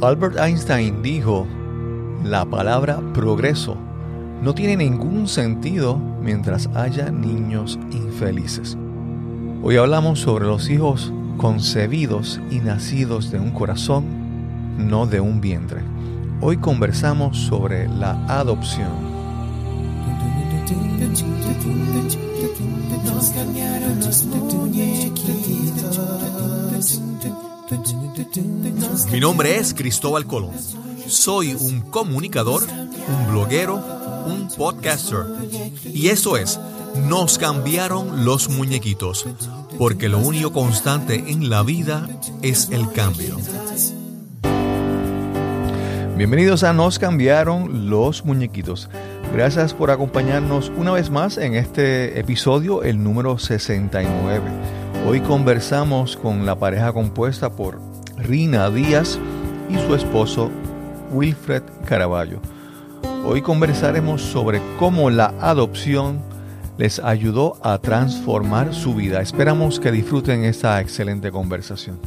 Albert Einstein dijo, la palabra progreso no tiene ningún sentido mientras haya niños infelices. Hoy hablamos sobre los hijos concebidos y nacidos de un corazón, no de un vientre. Hoy conversamos sobre la adopción. Mi nombre es Cristóbal Colón. Soy un comunicador, un bloguero, un podcaster. Y eso es, nos cambiaron los muñequitos, porque lo único constante en la vida es el cambio. Bienvenidos a Nos cambiaron los muñequitos. Gracias por acompañarnos una vez más en este episodio, el número 69. Hoy conversamos con la pareja compuesta por Rina Díaz y su esposo Wilfred Caraballo. Hoy conversaremos sobre cómo la adopción les ayudó a transformar su vida. Esperamos que disfruten esta excelente conversación.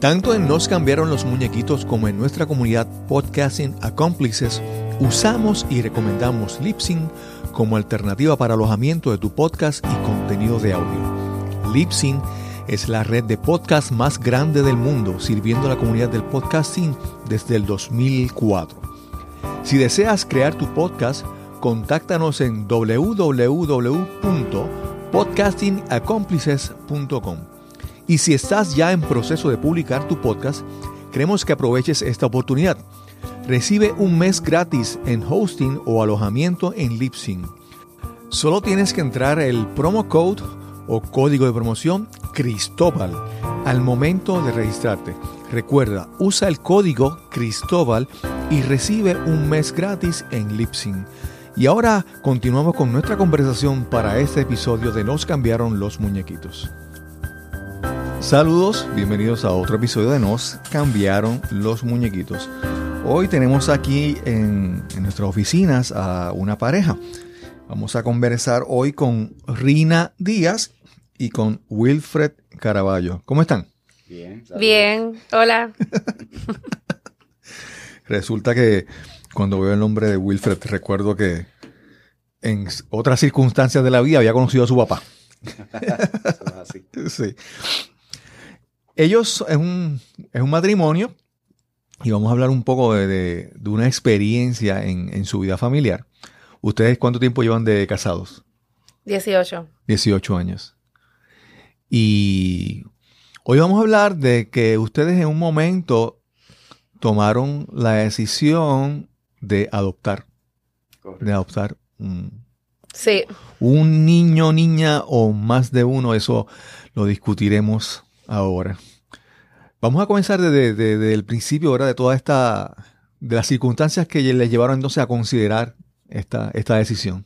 Tanto en Nos cambiaron los muñequitos como en nuestra comunidad Podcasting Accomplices, usamos y recomendamos Lipsync como alternativa para alojamiento de tu podcast y contenido de audio. Lipsync es la red de podcast más grande del mundo, sirviendo a la comunidad del podcasting desde el 2004. Si deseas crear tu podcast, contáctanos en www.podcastingaccomplices.com. Y si estás ya en proceso de publicar tu podcast, queremos que aproveches esta oportunidad. Recibe un mes gratis en hosting o alojamiento en Lipsync. Solo tienes que entrar el promo code o código de promoción Cristóbal al momento de registrarte. Recuerda, usa el código Cristóbal y recibe un mes gratis en Lipsync. Y ahora continuamos con nuestra conversación para este episodio de Nos cambiaron los muñequitos. Saludos, bienvenidos a otro episodio de Nos cambiaron los muñequitos. Hoy tenemos aquí en, en nuestras oficinas a una pareja. Vamos a conversar hoy con Rina Díaz y con Wilfred Caraballo. ¿Cómo están? Bien. Bien, hola. Resulta que cuando veo el nombre de Wilfred recuerdo que en otras circunstancias de la vida había conocido a su papá. sí. Ellos es un, es un matrimonio y vamos a hablar un poco de, una experiencia en, en, su vida familiar. ¿Ustedes cuánto tiempo llevan de casados? 18. 18 años. Y hoy vamos a hablar de que ustedes en un momento tomaron la decisión de adoptar. De adoptar un, sí. un niño, niña o más de uno. Eso lo discutiremos ahora. Vamos a comenzar desde, el principio, ahora de toda esta, de las circunstancias que les llevaron entonces a considerar esta, esta decisión.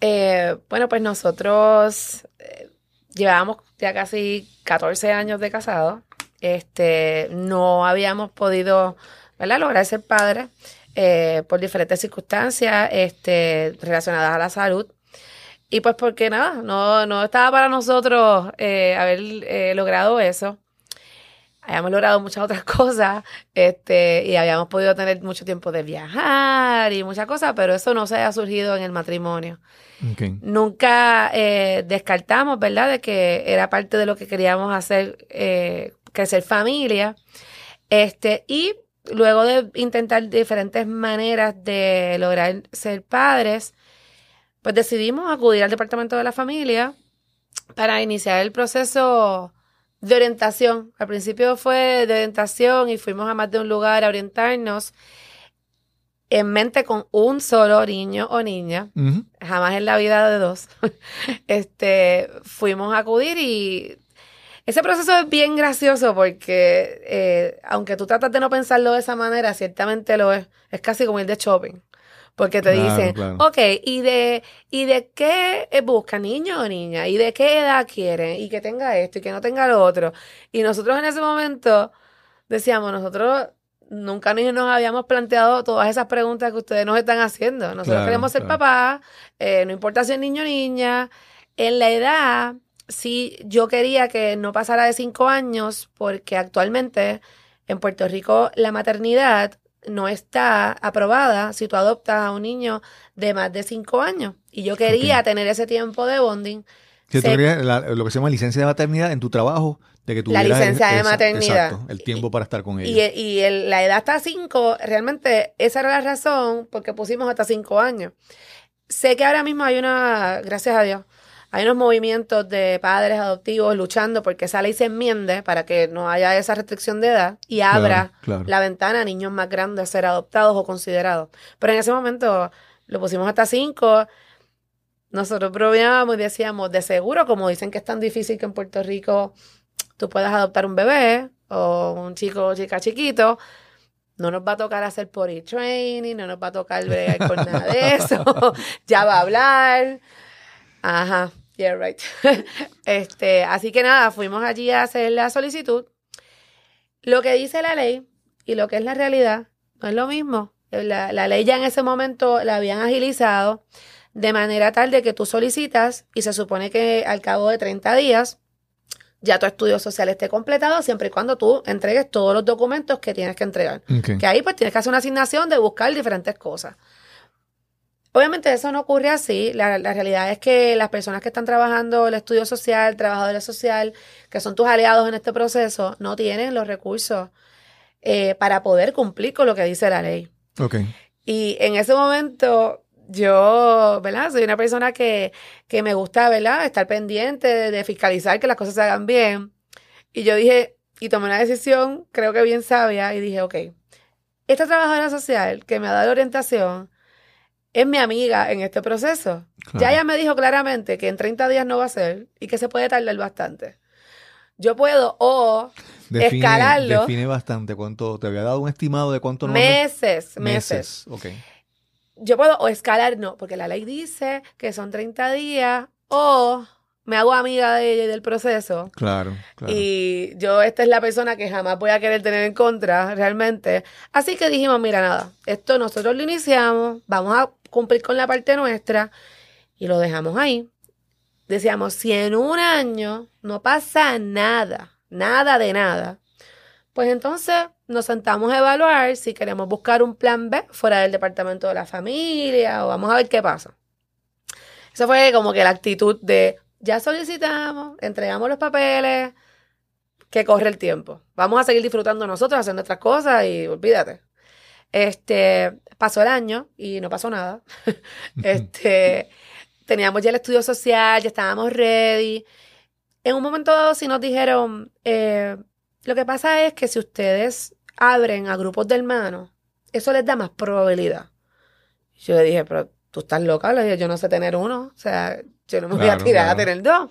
Eh, bueno, pues nosotros eh, llevábamos ya casi 14 años de casado. Este, no habíamos podido lograr ser padres eh, por diferentes circunstancias este, relacionadas a la salud. Y pues porque nada, no, no estaba para nosotros eh, haber eh, logrado eso. Habíamos logrado muchas otras cosas este, y habíamos podido tener mucho tiempo de viajar y muchas cosas, pero eso no se ha surgido en el matrimonio. Nunca eh, descartamos, ¿verdad?, de que era parte de lo que queríamos hacer, eh, crecer familia. Este, y luego de intentar diferentes maneras de lograr ser padres, pues decidimos acudir al departamento de la familia para iniciar el proceso de orientación. Al principio fue de orientación y fuimos a más de un lugar a orientarnos en mente con un solo niño o niña, jamás en la vida de dos, este, fuimos a acudir y ese proceso es bien gracioso porque eh, aunque tú tratas de no pensarlo de esa manera, ciertamente lo es. Es casi como ir de shopping. Porque te dicen, ok, ¿y de, ¿y de qué busca niño o niña? ¿Y de qué edad quieren? Y que tenga esto y que no tenga lo otro. Y nosotros en ese momento decíamos, nosotros nunca nos habíamos planteado todas esas preguntas que ustedes nos están haciendo. Nosotros queremos ser papás, eh, no importa si es niño o niña. En la edad, sí, yo quería que no pasara de cinco años, porque actualmente En Puerto Rico la maternidad no está aprobada si tú adoptas a un niño de más de cinco años. Y yo quería tener ese tiempo de bonding. Si tú querías lo que se llama licencia de maternidad en tu trabajo, de que La licencia de maternidad. Exacto, el tiempo para estar con ella. Y, y la edad hasta cinco, realmente esa era la razón porque pusimos hasta cinco años. Sé que ahora mismo hay una, gracias a Dios, hay unos movimientos de padres adoptivos luchando porque esa ley se enmiende para que no haya esa restricción de edad y abra la ventana a niños más grandes a ser adoptados o considerados. Pero en ese momento lo pusimos hasta cinco. Nosotros probábamos y decíamos, de seguro, como dicen que es tan difícil que en Puerto Rico tú puedas adoptar un bebé o un chico o chica chiquito, no nos va a tocar hacer por training, no nos va a tocar bregar con nada de eso, ya va a hablar. Ajá. Yeah, right. este, así que nada, fuimos allí a hacer la solicitud. Lo que dice la ley y lo que es la realidad no es lo mismo. La, la ley ya en ese momento la habían agilizado de manera tal de que tú solicitas y se supone que al cabo de 30 días ya tu estudio social esté completado siempre y cuando tú entregues todos los documentos que tienes que entregar. Que ahí pues tienes que hacer una asignación de buscar diferentes cosas. Obviamente eso no ocurre así. La, realidad es que las personas que están trabajando el estudio social, trabajadores social, que son tus aliados en este proceso, no tienen los recursos eh, para poder cumplir con lo que dice la ley. Ok. Y en ese momento yo, ¿verdad? Soy una persona que, que me gusta, ¿verdad? Estar pendiente de, de fiscalizar que las cosas se hagan bien. Y yo dije, y tomé una decisión, creo que bien sabia, y dije, ok, esta trabajadora social que me ha dado orientación, es mi amiga en este proceso. Ya ella me dijo claramente que en 30 días no va a ser y que se puede tardar bastante. Yo puedo o escalarlo. Define bastante cuánto, te había dado un estimado de cuánto no. Meses, meses. Yo puedo o escalar, no, porque la ley dice que son 30 días o me hago amiga de ella y del proceso. Claro, claro. Y yo, esta es la persona que jamás voy a querer tener en contra, realmente. Así que dijimos, mira, nada, esto nosotros lo iniciamos, vamos a cumplir con la parte nuestra y lo dejamos ahí. Decíamos, si en un año no pasa nada, nada de nada, pues entonces nos sentamos a evaluar si queremos buscar un plan B fuera del departamento de la familia o vamos a ver qué pasa. Eso fue como que la actitud de ya solicitamos, entregamos los papeles, que corre el tiempo. Vamos a seguir disfrutando nosotros, haciendo nuestras cosas y olvídate. Este, pasó el año y no pasó nada. este, teníamos ya el estudio social, ya estábamos ready. En un momento dado sí nos dijeron, eh, lo que pasa es que si ustedes abren a grupos de hermanos, eso les da más probabilidad. Yo le dije, pero tú estás loca, le dije, yo no sé tener uno, o sea, yo no me voy a tirar a tener dos.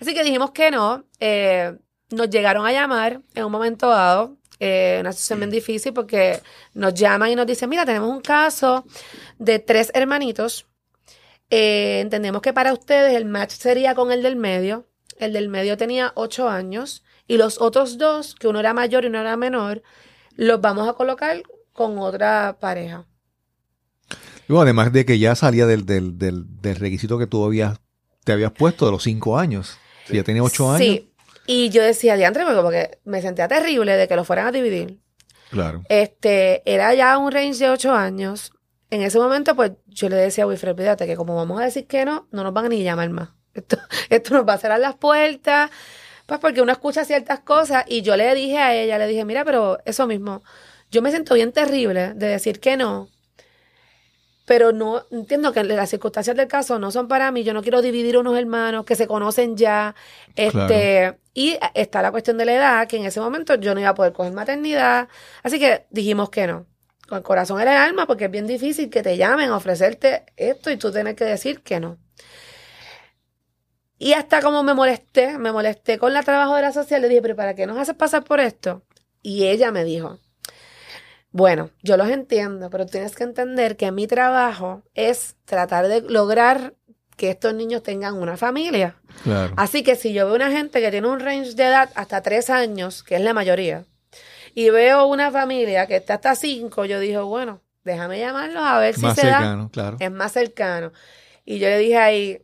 Así que dijimos que no. Eh, nos llegaron a llamar en un momento dado eh, una situación bien difícil porque nos llaman y nos dicen, mira, tenemos un caso de tres hermanitos. Eh, entendemos que para ustedes el match sería con el del medio. El del medio tenía ocho años y los otros dos, que uno era mayor y uno era menor, los vamos a colocar con otra pareja. Luego, además de que ya salía del, del, del, requisito que tú habías, te habías puesto de los cinco años. Si ya tenía ocho años. Sí, y yo decía, diantre, porque me sentía terrible de que lo fueran a dividir. Claro. Este, era ya un range de ocho años. En ese momento, pues, yo le decía a Wilfred, fíjate que como vamos a decir que no, no nos van a ni llamar más. Esto, esto nos va a cerrar las puertas. Pues porque uno escucha ciertas cosas y yo le dije a ella, le dije, mira, pero eso mismo, yo me siento bien terrible de decir que no, pero no entiendo que las circunstancias del caso no son para mí. Yo no quiero dividir unos hermanos que se conocen ya. Este, Y está la cuestión de la edad, que en ese momento yo no iba a poder coger maternidad. Así que dijimos que no. Con el corazón en el alma, porque es bien difícil que te llamen a ofrecerte esto y tú tienes que decir que no. Y hasta como me molesté, me molesté con la trabajadora social, le dije, pero ¿para qué nos haces pasar por esto? Y ella me dijo, bueno, yo los entiendo, pero tienes que entender que mi trabajo es tratar de lograr que estos niños tengan una familia. Así que si yo veo una gente que tiene un range de edad hasta tres años, que es la mayoría, y veo una familia que está hasta cinco, yo digo, bueno, déjame llamarlos a ver si se cercano, Claro. Es más cercano. Y yo le dije ahí,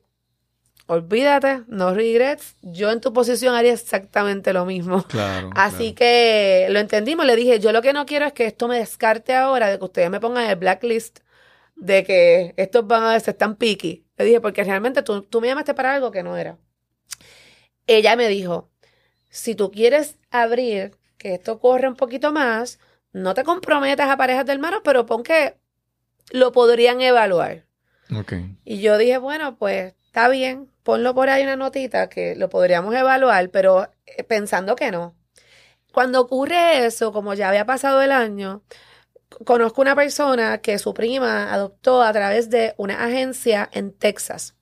olvídate, no regrets. Yo en tu posición haría exactamente lo mismo. Claro. Así que lo entendimos. Le dije, yo lo que no quiero es que esto me descarte ahora, de que ustedes me pongan el blacklist, de que estos van a ser tan picky. Le dije, porque realmente tú, tú me llamaste para algo que no era. Ella me dijo, si tú quieres abrir, que esto corre un poquito más, no te comprometas a parejas de hermanos, pero pon que lo podrían evaluar. Okay. Y yo dije, bueno, pues está bien, ponlo por ahí una notita que lo podríamos evaluar, pero eh, pensando que no. Cuando ocurre eso, como ya había pasado el año, conozco una persona que su prima adoptó a través de una agencia en Texas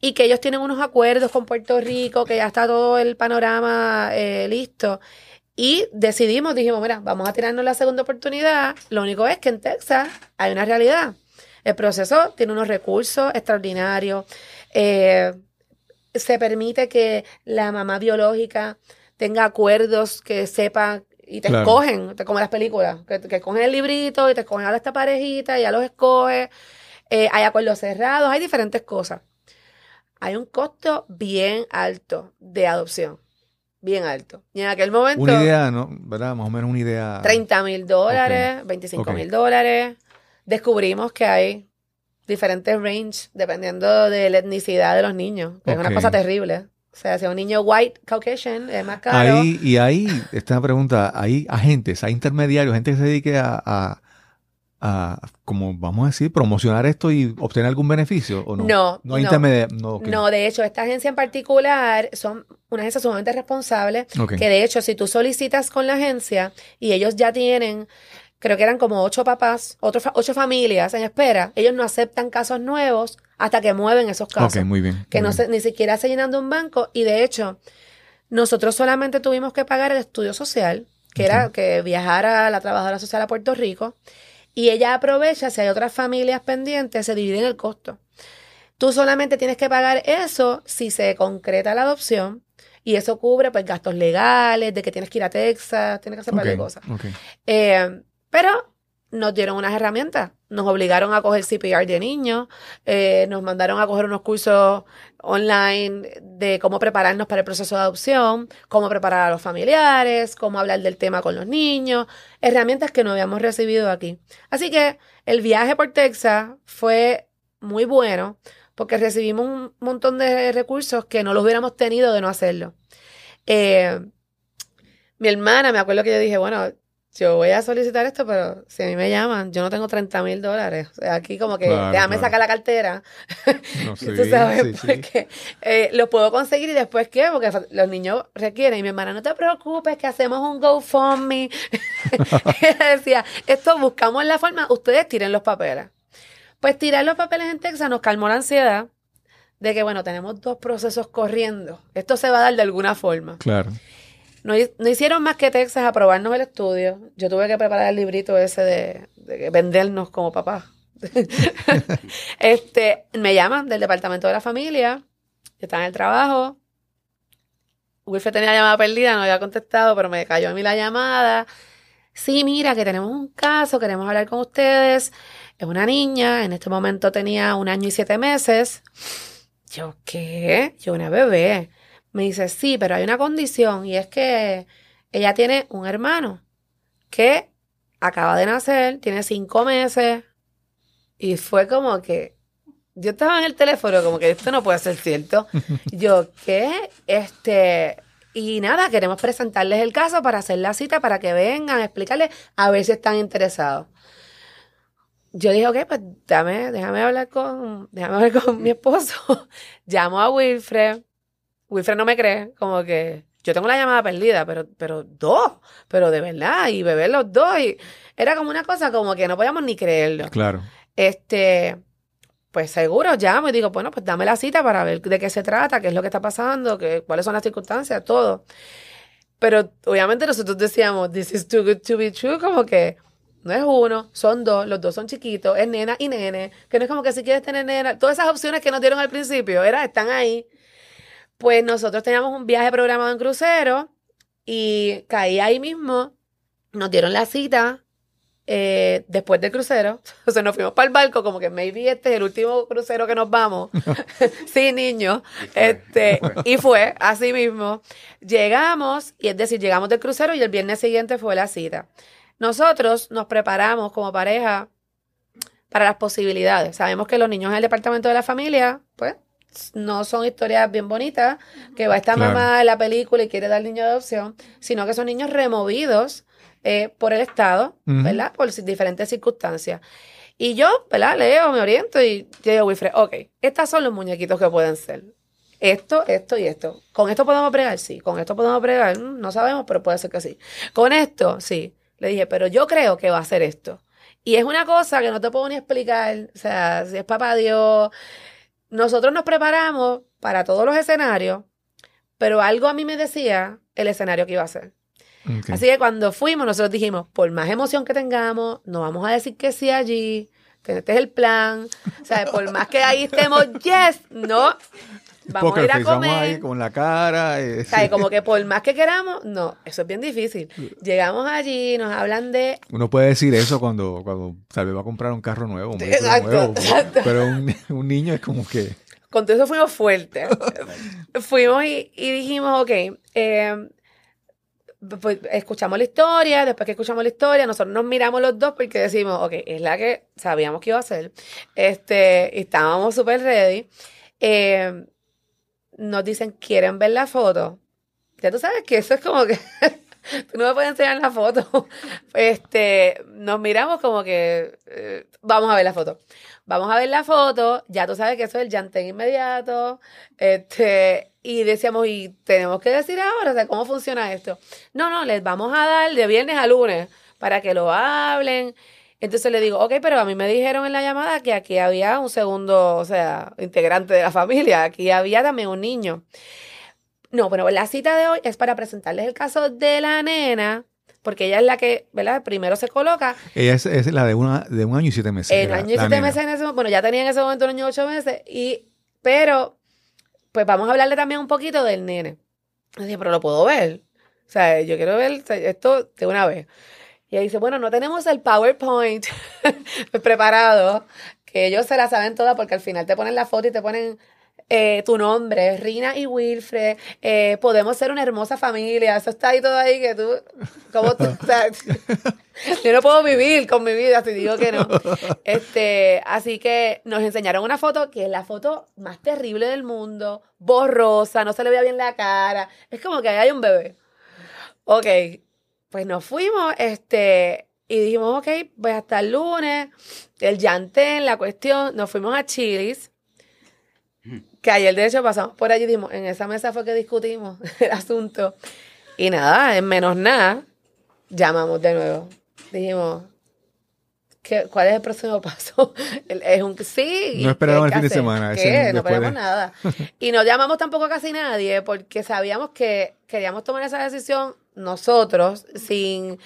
y que ellos tienen unos acuerdos con Puerto Rico, que ya está todo el panorama eh, listo. Y decidimos, dijimos, mira, vamos a tirarnos la segunda oportunidad. Lo único es que en Texas hay una realidad. El proceso tiene unos recursos extraordinarios. Eh, se permite que la mamá biológica tenga acuerdos que sepa y te escogen, te, como las películas, que, que escogen el librito y te escogen a esta parejita y ya los escoge. Eh, hay acuerdos cerrados, hay diferentes cosas. Hay un costo bien alto de adopción bien alto. Y en aquel momento... Una idea, ¿no? ¿Verdad? Más o menos una idea. 30 mil dólares, 25 mil dólares. Descubrimos que hay diferentes range dependiendo de la etnicidad de los niños. Es una cosa terrible. O sea, si un niño white Caucasian es más caro. Ahí, y ahí, esta es una pregunta, hay agentes, hay intermediarios, gente que se dedique a a, como vamos a decir, promocionar esto y obtener algún beneficio o no? No, no. No, no, de hecho, esta agencia en particular son una agencia sumamente responsable que de hecho, si tú solicitas con la agencia y ellos ya tienen, creo que eran como ocho papás, ocho familias en espera, ellos no aceptan casos nuevos hasta que mueven esos casos. Ok, muy bien. Que no Se, ni siquiera se llenan de un banco y de hecho, nosotros solamente tuvimos que pagar el estudio social, que era que viajara la trabajadora social a Puerto Rico y ella aprovecha, si hay otras familias pendientes, se divide en el costo. Tú solamente tienes que pagar eso si se concreta la adopción y eso cubre pues gastos legales, de que tienes que ir a Texas, tienes que hacer varias cosas. Eh, pero nos dieron unas herramientas. Nos obligaron a coger CPR de niños, eh, nos mandaron a coger unos cursos online de cómo prepararnos para el proceso de adopción, cómo preparar a los familiares, cómo hablar del tema con los niños, herramientas que no habíamos recibido aquí. Así que el viaje por Texas fue muy bueno porque recibimos un montón de recursos que no los hubiéramos tenido de no hacerlo. Eh, mi hermana, me acuerdo que yo dije, bueno, yo voy a solicitar esto, pero si a mí me llaman, yo no tengo 30 mil dólares. O sea, aquí como que déjame sacar la cartera. No, sí, Tú sabes, porque eh, lo puedo conseguir y después qué, porque los niños requieren. Y mi hermana, no te preocupes, que hacemos un GoFundMe. decía, esto buscamos la forma, ustedes tiren los papeles. Pues tirar los papeles en Texas nos calmó la ansiedad de que, bueno, tenemos dos procesos corriendo. Esto se va a dar de alguna forma. Claro. No, hicieron más que Texas aprobarnos el estudio. Yo tuve que preparar el librito ese de, vendernos como papá. este, me llaman del departamento de la familia. Estaba en el trabajo. Wilfred tenía llamada perdida, no había contestado, pero me cayó a mí la llamada. Sí, mira, que tenemos un caso, queremos hablar con ustedes. Es una niña, en este momento tenía un año y siete meses. Yo, ¿qué? Yo, una bebé. Me dice, sí, pero hay una condición y es que ella tiene un hermano que acaba de nacer, tiene cinco meses y fue como que yo estaba en el teléfono como que esto no puede ser cierto. Yo, ¿qué? Este, y nada, queremos presentarles el caso para hacer la cita, para que vengan, explicarles, a ver si están interesados. Yo dije, ok, pues déjame, déjame hablar con, déjame hablar con mi esposo. Llamo a Wilfred, Wilfred no me cree, como que yo tengo la llamada perdida, pero, pero dos, pero de verdad, y beber los dos, y era como una cosa como que no podíamos ni creerlo. Claro. Este, pues seguro llamo y digo, bueno, pues dame la cita para ver de qué se trata, qué es lo que está pasando, qué, cuáles son las circunstancias, todo. Pero obviamente nosotros decíamos, this is too good to be true, como que no es uno, son dos, los dos son chiquitos, es nena y nene, que no es como que si quieres tener nena, todas esas opciones que nos dieron al principio, era, están ahí. Pues nosotros teníamos un viaje programado en crucero y caí ahí mismo, nos dieron la cita eh, después del crucero, o sea, nos fuimos para el barco, como que maybe este es el último crucero que nos vamos. sí, niño. Este, y fue así mismo. Llegamos, y es decir, llegamos del crucero y el viernes siguiente fue la cita. Nosotros nos preparamos como pareja para las posibilidades. Sabemos que los niños en el departamento de la familia, pues, no son historias bien bonitas, que va esta mamá en la película y quiere dar niño de adopción, sino que son niños removidos eh, por el Estado, ¿verdad? Por diferentes circunstancias. Y yo, ¿verdad? Leo, me oriento y yo digo, Wilfred, ok, estos son los muñequitos que pueden ser. Esto, esto y esto. ¿Con esto podemos pregar? Sí. ¿Con esto podemos pregar? Mm, no sabemos, pero puede ser que sí. ¿Con esto? Sí. Le dije, pero yo creo que va a ser esto. Y es una cosa que no te puedo ni explicar. O sea, si es papá Dios. Nosotros nos preparamos para todos los escenarios, pero algo a mí me decía el escenario que iba a ser. Así que cuando fuimos, nosotros dijimos, por más emoción que tengamos, no vamos a decir que sí allí, que este es el plan. O sea, por más que ahí estemos, yes, no. Vamos a ir a comer. Ahí con la cara. Eh, sea, como que por más que queramos, no, eso es bien difícil. Llegamos allí, nos hablan de. Uno puede decir eso cuando, cuando tal vez va a comprar un carro nuevo, un exacto, nuevo. Pero un, un, niño es como que. Con todo eso fuimos fuertes. fuimos y, y dijimos, ok, eh, pues, escuchamos la historia, después que escuchamos la historia, nosotros nos miramos los dos porque decimos, ok, es la que sabíamos que iba a ser. Este, estábamos súper ready. Eh, nos dicen, ¿quieren ver la foto? Ya tú sabes que eso es como que tú no me puedes enseñar la foto. Este, nos miramos como que eh, vamos a ver la foto. Vamos a ver la foto, ya tú sabes que eso es el llantén inmediato. Este, y decíamos, y tenemos que decir ahora, o sea, ¿cómo funciona esto? No, no, les vamos a dar de viernes a lunes para que lo hablen. Entonces le digo, ok, pero a mí me dijeron en la llamada que aquí había un segundo, o sea, integrante de la familia, aquí había también un niño. No, bueno, la cita de hoy es para presentarles el caso de la nena, porque ella es la que, ¿verdad? Primero se coloca. Ella es, la de, una, de un año y siete meses. En año y siete meses en ese momento, bueno, ya tenía en ese momento un año y ocho meses, y, pero pues vamos a hablarle también un poquito del nene. Dije, pero lo puedo ver. O sea, yo quiero ver esto de una vez. Y ella dice, bueno, no tenemos el PowerPoint preparado, que ellos se la saben todas porque al final te ponen la foto y te ponen eh, tu nombre, Rina y Wilfred, eh, podemos ser una hermosa familia, eso está ahí todo ahí que tú, como tú, yo no puedo vivir con mi vida si digo que no. Este, así que nos enseñaron una foto que es la foto más terrible del mundo, borrosa, no se le veía bien la cara, es como que ahí hay un bebé. Ok, pues nos fuimos, este, y dijimos, ok, pues hasta el lunes, el llantén, la cuestión, nos fuimos a Chilis que ayer de hecho pasamos por allí, dimos, en esa mesa fue que discutimos el asunto. Y nada, en menos nada, llamamos de nuevo. Dijimos, ¿qué, ¿cuál es el próximo paso? Es un sí. No esperaron el fin de semana. ¿Qué? No esperamos nada. Y no llamamos tampoco a casi nadie porque sabíamos que queríamos tomar esa decisión nosotros sin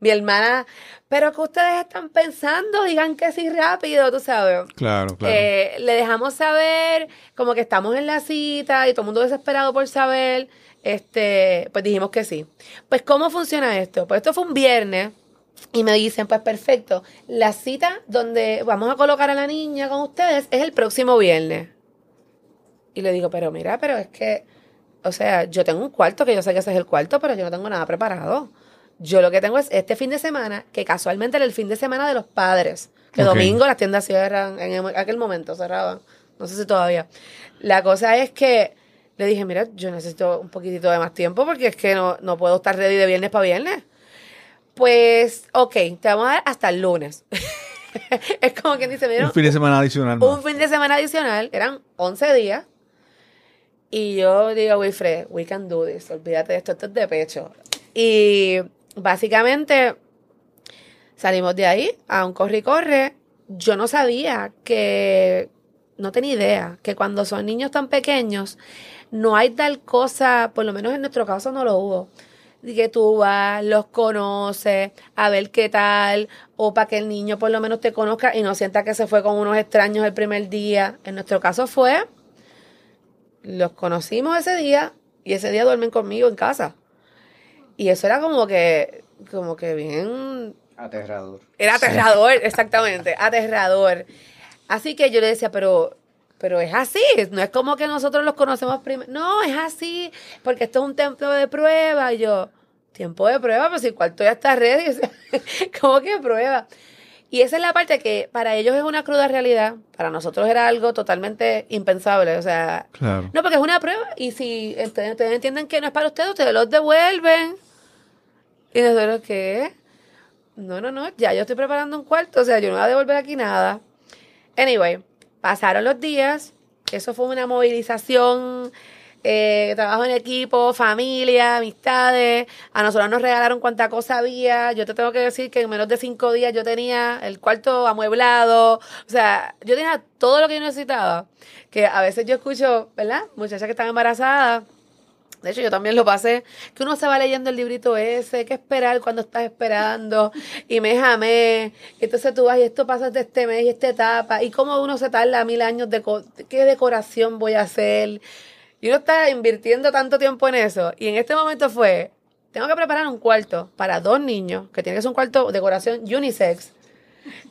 mi hermana, pero que ustedes están pensando, digan que sí rápido, tú sabes. Claro, claro. Eh, le dejamos saber, como que estamos en la cita y todo el mundo desesperado por saber, este, pues dijimos que sí. Pues, ¿cómo funciona esto? Pues esto fue un viernes. Y me dicen, pues perfecto, la cita donde vamos a colocar a la niña con ustedes es el próximo viernes. Y le digo, pero mira, pero es que, o sea, yo tengo un cuarto, que yo sé que ese es el cuarto, pero yo no tengo nada preparado. Yo lo que tengo es este fin de semana, que casualmente era el fin de semana de los padres. Que domingo las tiendas cierran, en aquel momento cerraban. No sé si todavía. La cosa es que le dije, mira, yo necesito un poquitito de más tiempo porque es que no, no puedo estar ready de viernes para viernes. Pues, ok, te vamos a dar hasta el lunes. es como quien dice, mira. Un fin de semana adicional. Un fin de semana adicional, eran 11 días. Y yo digo, Wilfred, we can do this, olvídate de esto, esto es de pecho. Y básicamente salimos de ahí a un corre y corre. Yo no sabía que, no tenía idea, que cuando son niños tan pequeños, no hay tal cosa, por lo menos en nuestro caso no lo hubo, que tú vas, los conoces, a ver qué tal, o para que el niño por lo menos te conozca y no sienta que se fue con unos extraños el primer día. En nuestro caso fue, los conocimos ese día y ese día duermen conmigo en casa. Y eso era como que, como que bien Aterrador. Era aterrador, exactamente, aterrador. Así que yo le decía, pero, pero es así, no es como que nosotros los conocemos primero. No, es así, porque esto es un tiempo de prueba. Y yo, tiempo de prueba, pues si el cuarto ya está ready, o sea, ¿cómo que prueba? Y esa es la parte que para ellos es una cruda realidad, para nosotros era algo totalmente impensable, o sea, Claro. no, porque es una prueba y si ustedes, ustedes entienden que no es para ustedes, ustedes los devuelven. Y nosotros, ¿qué? No, no, no, ya yo estoy preparando un cuarto, o sea, yo no voy a devolver aquí nada. Anyway, pasaron los días, eso fue una movilización, eh, trabajo en equipo, familia, amistades. A nosotros nos regalaron cuánta cosa había. Yo te tengo que decir que en menos de cinco días yo tenía el cuarto amueblado. O sea, yo tenía todo lo que yo necesitaba. Que a veces yo escucho, ¿verdad? Muchachas que están embarazadas. De hecho, yo también lo pasé, que uno se va leyendo el librito ese, que esperar cuando estás esperando, y mes a mes, y entonces tú vas y esto pasa de este mes y esta etapa, y cómo uno se tarda mil años de co- qué decoración voy a hacer, y uno está invirtiendo tanto tiempo en eso, y en este momento fue, tengo que preparar un cuarto para dos niños, que tiene que ser un cuarto de decoración unisex,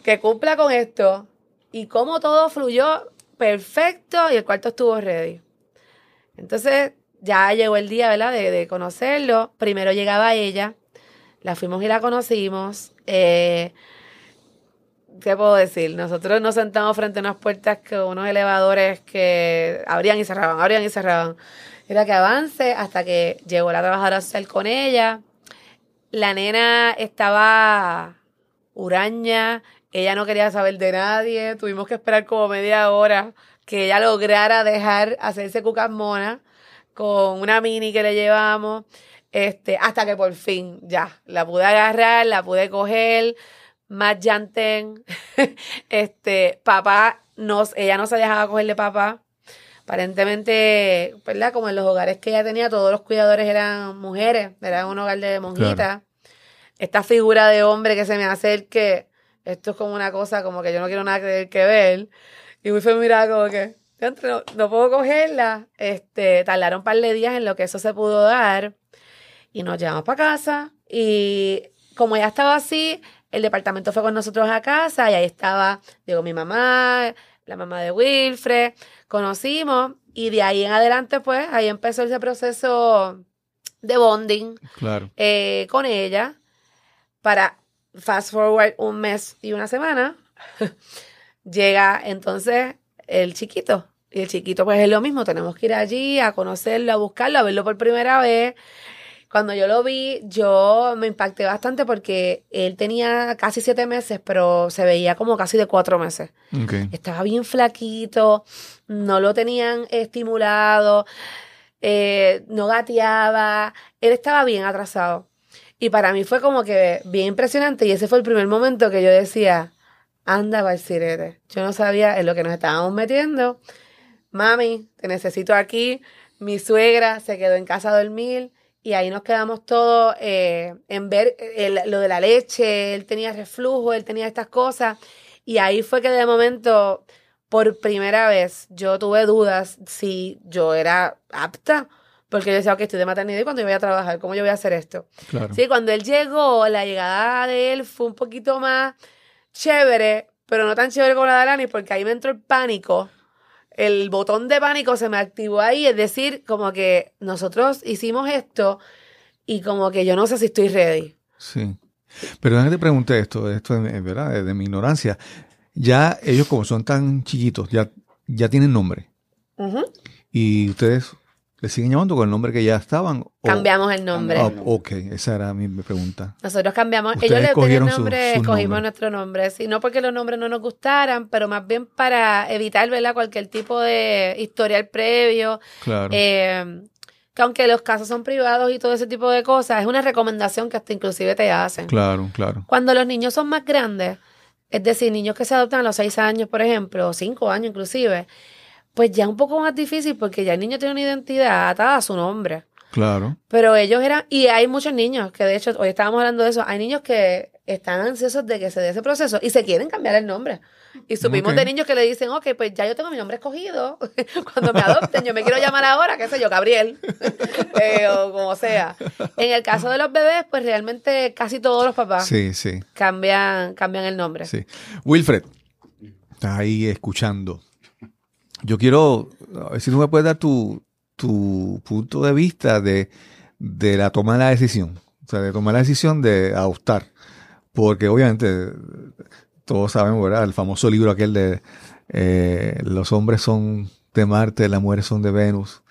que cumpla con esto, y cómo todo fluyó perfecto, y el cuarto estuvo ready. Entonces, ya llegó el día, ¿verdad? De, de conocerlo. Primero llegaba ella, la fuimos y la conocimos. Eh, ¿Qué puedo decir? Nosotros nos sentamos frente a unas puertas con unos elevadores que abrían y cerraban, abrían y cerraban. Era que avance hasta que llegó la trabajadora social con ella. La nena estaba huraña, ella no quería saber de nadie, tuvimos que esperar como media hora que ella lograra dejar hacerse cucas monas con una mini que le llevamos, este, hasta que por fin ya la pude agarrar, la pude coger, más llantén, este, papá, nos, ella no se dejaba cogerle papá, aparentemente, ¿verdad? Como en los hogares que ella tenía, todos los cuidadores eran mujeres, era un hogar de monjitas. Esta figura de hombre que se me acerque, esto es como una cosa como que yo no quiero nada que, que ver. Y muy fue mirada como que, "Diantre, no, no puedo cogerla. Este, tardaron un par de días en lo que eso se pudo dar. Y nos llevamos para casa. Y como ya estaba así, el departamento fue con nosotros a casa y ahí estaba, llegó mi mamá, la mamá de Wilfred, conocimos y de ahí en adelante pues ahí empezó ese proceso de bonding Claro. eh, con ella para fast forward un mes y una semana. llega entonces el chiquito. Y el chiquito pues es lo mismo, tenemos que ir allí a conocerlo, a buscarlo, a verlo por primera vez. Cuando yo lo vi, yo me impacté bastante porque él tenía casi siete meses, pero se veía como casi de cuatro meses. Estaba bien flaquito, no lo tenían estimulado, eh, no gateaba, él estaba bien atrasado. Y para mí fue como que bien impresionante y ese fue el primer momento que yo decía, anda Valsirete. Yo no sabía en lo que nos estábamos metiendo. Mami, te necesito aquí. Mi suegra se quedó en casa a dormir y ahí nos quedamos todos eh, en ver el- lo de la leche. Él tenía reflujo, él tenía estas cosas. Y ahí fue que de momento, por primera vez, yo tuve dudas si yo era apta. Porque yo decía, ok, estoy de maternidad y cuando yo voy a trabajar, ¿cómo yo voy a hacer esto? Claro. Sí, cuando él llegó, la llegada de él fue un poquito más chévere, pero no tan chévere como la de Alani, porque ahí me entró el pánico. El botón de pánico se me activó ahí, es decir, como que nosotros hicimos esto y como que yo no sé si estoy ready. Sí. Perdón que te pregunte esto, esto es verdad, de, de mi ignorancia. Ya ellos como son tan chiquitos, ya, ya tienen nombre. Y ustedes le siguen llamando con el nombre que ya estaban. o- Cambiamos el nombre. Ah, ok, esa era mi pregunta. Nosotros cambiamos. Ellos le escogieron su- nombre, escogimos nombres. nuestro nombre. Sí, no porque los nombres no nos gustaran, pero más bien para evitar, ¿verdad? Cualquier tipo de historial previo. Claro. Eh, que aunque los casos son privados y todo ese tipo de cosas, es una recomendación que hasta inclusive te hacen. claro, claro. Cuando los niños son más grandes, es decir, niños que se adoptan a los seis años, por ejemplo, o cinco años inclusive, pues ya es un poco más difícil porque ya el niño tiene una identidad atada a su nombre. Claro. Pero ellos eran, y hay muchos niños que de hecho, hoy estábamos hablando de eso, hay niños que están ansiosos de que se dé ese proceso y se quieren cambiar el nombre. Y supimos de niños que le dicen, ok, pues ya yo tengo mi nombre escogido. Cuando me adopten, yo me quiero llamar ahora, qué sé yo, Gabriel. Eh, o como sea. En el caso de los bebés, pues realmente casi todos los papás Sí, sí, cambian, cambian el nombre. sí. Wilfred, estás ahí escuchando. Yo quiero, a ver si tú me puedes dar tu, tu punto de vista de, de la toma de la decisión. O sea, de tomar la decisión de adoptar. Porque obviamente todos sabemos, ¿verdad? El famoso libro aquel de eh, los hombres son de Marte, las mujeres son de Venus.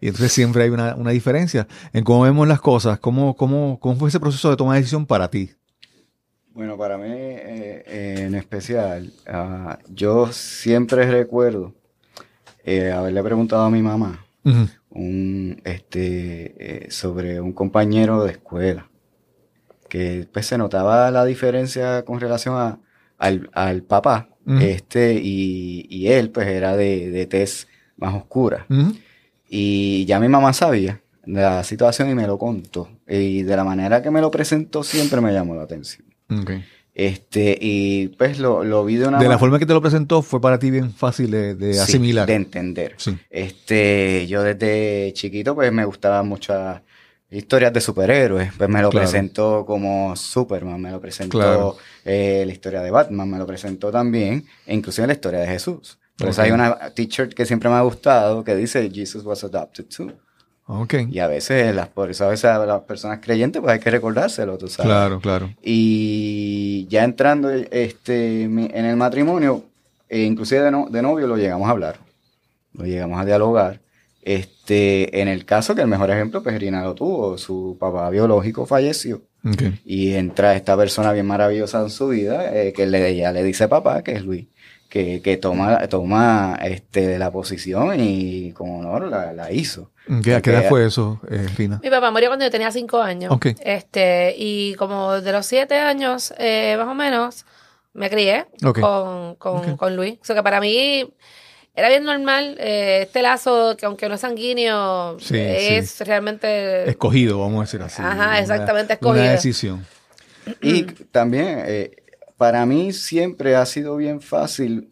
Y entonces siempre hay una, una diferencia en cómo vemos las cosas. ¿Cómo, cómo, ¿Cómo fue ese proceso de toma de decisión para ti? Bueno, para mí eh, en especial, ah, yo siempre recuerdo eh, haberle preguntado a mi mamá un, este, eh, sobre un compañero de escuela, que pues se notaba la diferencia con relación a, al, al papá, este, y, y él pues era de, de tez más oscura. Y ya mi mamá sabía de la situación y me lo contó. Y de la manera que me lo presentó siempre me llamó la atención. Ok. Este, y pues lo, lo vi de una De la ma- forma que te lo presentó fue para ti bien fácil de, de sí, asimilar. de entender. Sí. Este, yo desde chiquito pues me gustaban muchas historias de superhéroes. Pues me lo Claro. presentó como Superman, me lo presentó Claro. eh, la historia de Batman, me lo presentó también, e inclusive la historia de Jesús. Por eso Ok. hay una t-shirt que siempre me ha gustado que dice Jesus was adopted too. Ok. Y a veces, las, por eso a veces a las personas creyentes, pues hay que recordárselo, tú sabes. Claro, claro. Y ya entrando este, en el matrimonio, e inclusive de, no- de novio, lo llegamos a hablar. Lo llegamos a dialogar. Este, en el caso que el mejor ejemplo, pues Rina lo tuvo. Su papá biológico falleció. Ok. Y entra esta persona bien maravillosa en su vida, eh, que le, ella le dice papá, que es Luis, que, que toma, toma este, la posición y con honor la, la hizo. Ok, ¿A qué edad fue eso, eh, Rina? Mi papá murió cuando yo tenía cinco años. Ok. Este, y como de los siete años, eh, más o menos, me crié con, con, Luis. O sea que para mí era bien normal eh, este lazo que aunque no es sanguíneo, Sí, es realmente... Escogido, vamos a decir así. Ajá, Una- exactamente, escogido. Una decisión. Y también, eh, para mí siempre ha sido bien fácil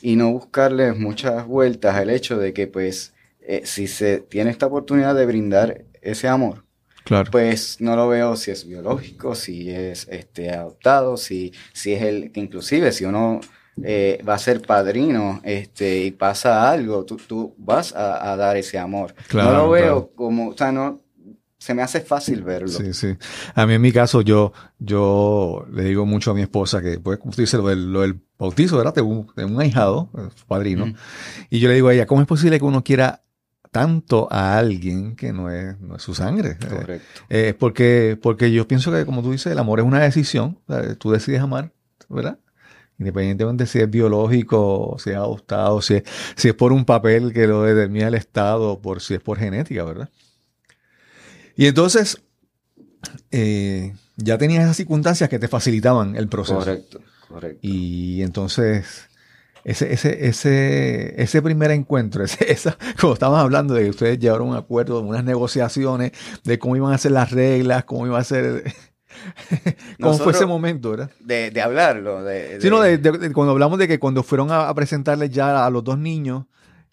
y no buscarles muchas vueltas al hecho de que, pues, eh, si se tiene esta oportunidad de brindar ese amor, Claro. pues no lo veo si es biológico, si es este adoptado, si, si es el que inclusive si uno eh, va a ser padrino este, y pasa algo, tú, tú vas a, a dar ese amor. Claro, no lo veo claro. como, o sea, no, se me hace fácil verlo. Sí, sí. A mí en mi caso, yo, yo le digo mucho a mi esposa que, pues, como tú dices, lo del, lo del bautizo, ¿verdad? De un, de un ahijado, eh, su padrino. Y yo le digo a ella, ¿cómo es posible que uno quiera tanto a alguien que no es, no es su sangre? Eh, Correcto. eh, porque, porque yo pienso que, como tú dices, el amor es una decisión. Tú decides amar, ¿verdad? Independientemente si es biológico, si es adoptado, si es, si es por un papel que lo determina el Estado, o por si es por genética, ¿verdad? Y entonces, eh, ya tenías esas circunstancias que te facilitaban el proceso. Correcto, correcto. Y entonces, ese, ese, ese, ese primer encuentro, ese, esa, como estábamos hablando de que ustedes llevaron un acuerdo, unas negociaciones de cómo iban a ser las reglas, cómo iba a ser, cómo fue ese momento, ¿verdad? de, de hablarlo, de, Sí, no, de- de, de- de cuando hablamos de que cuando fueron a, a presentarles ya a los dos niños,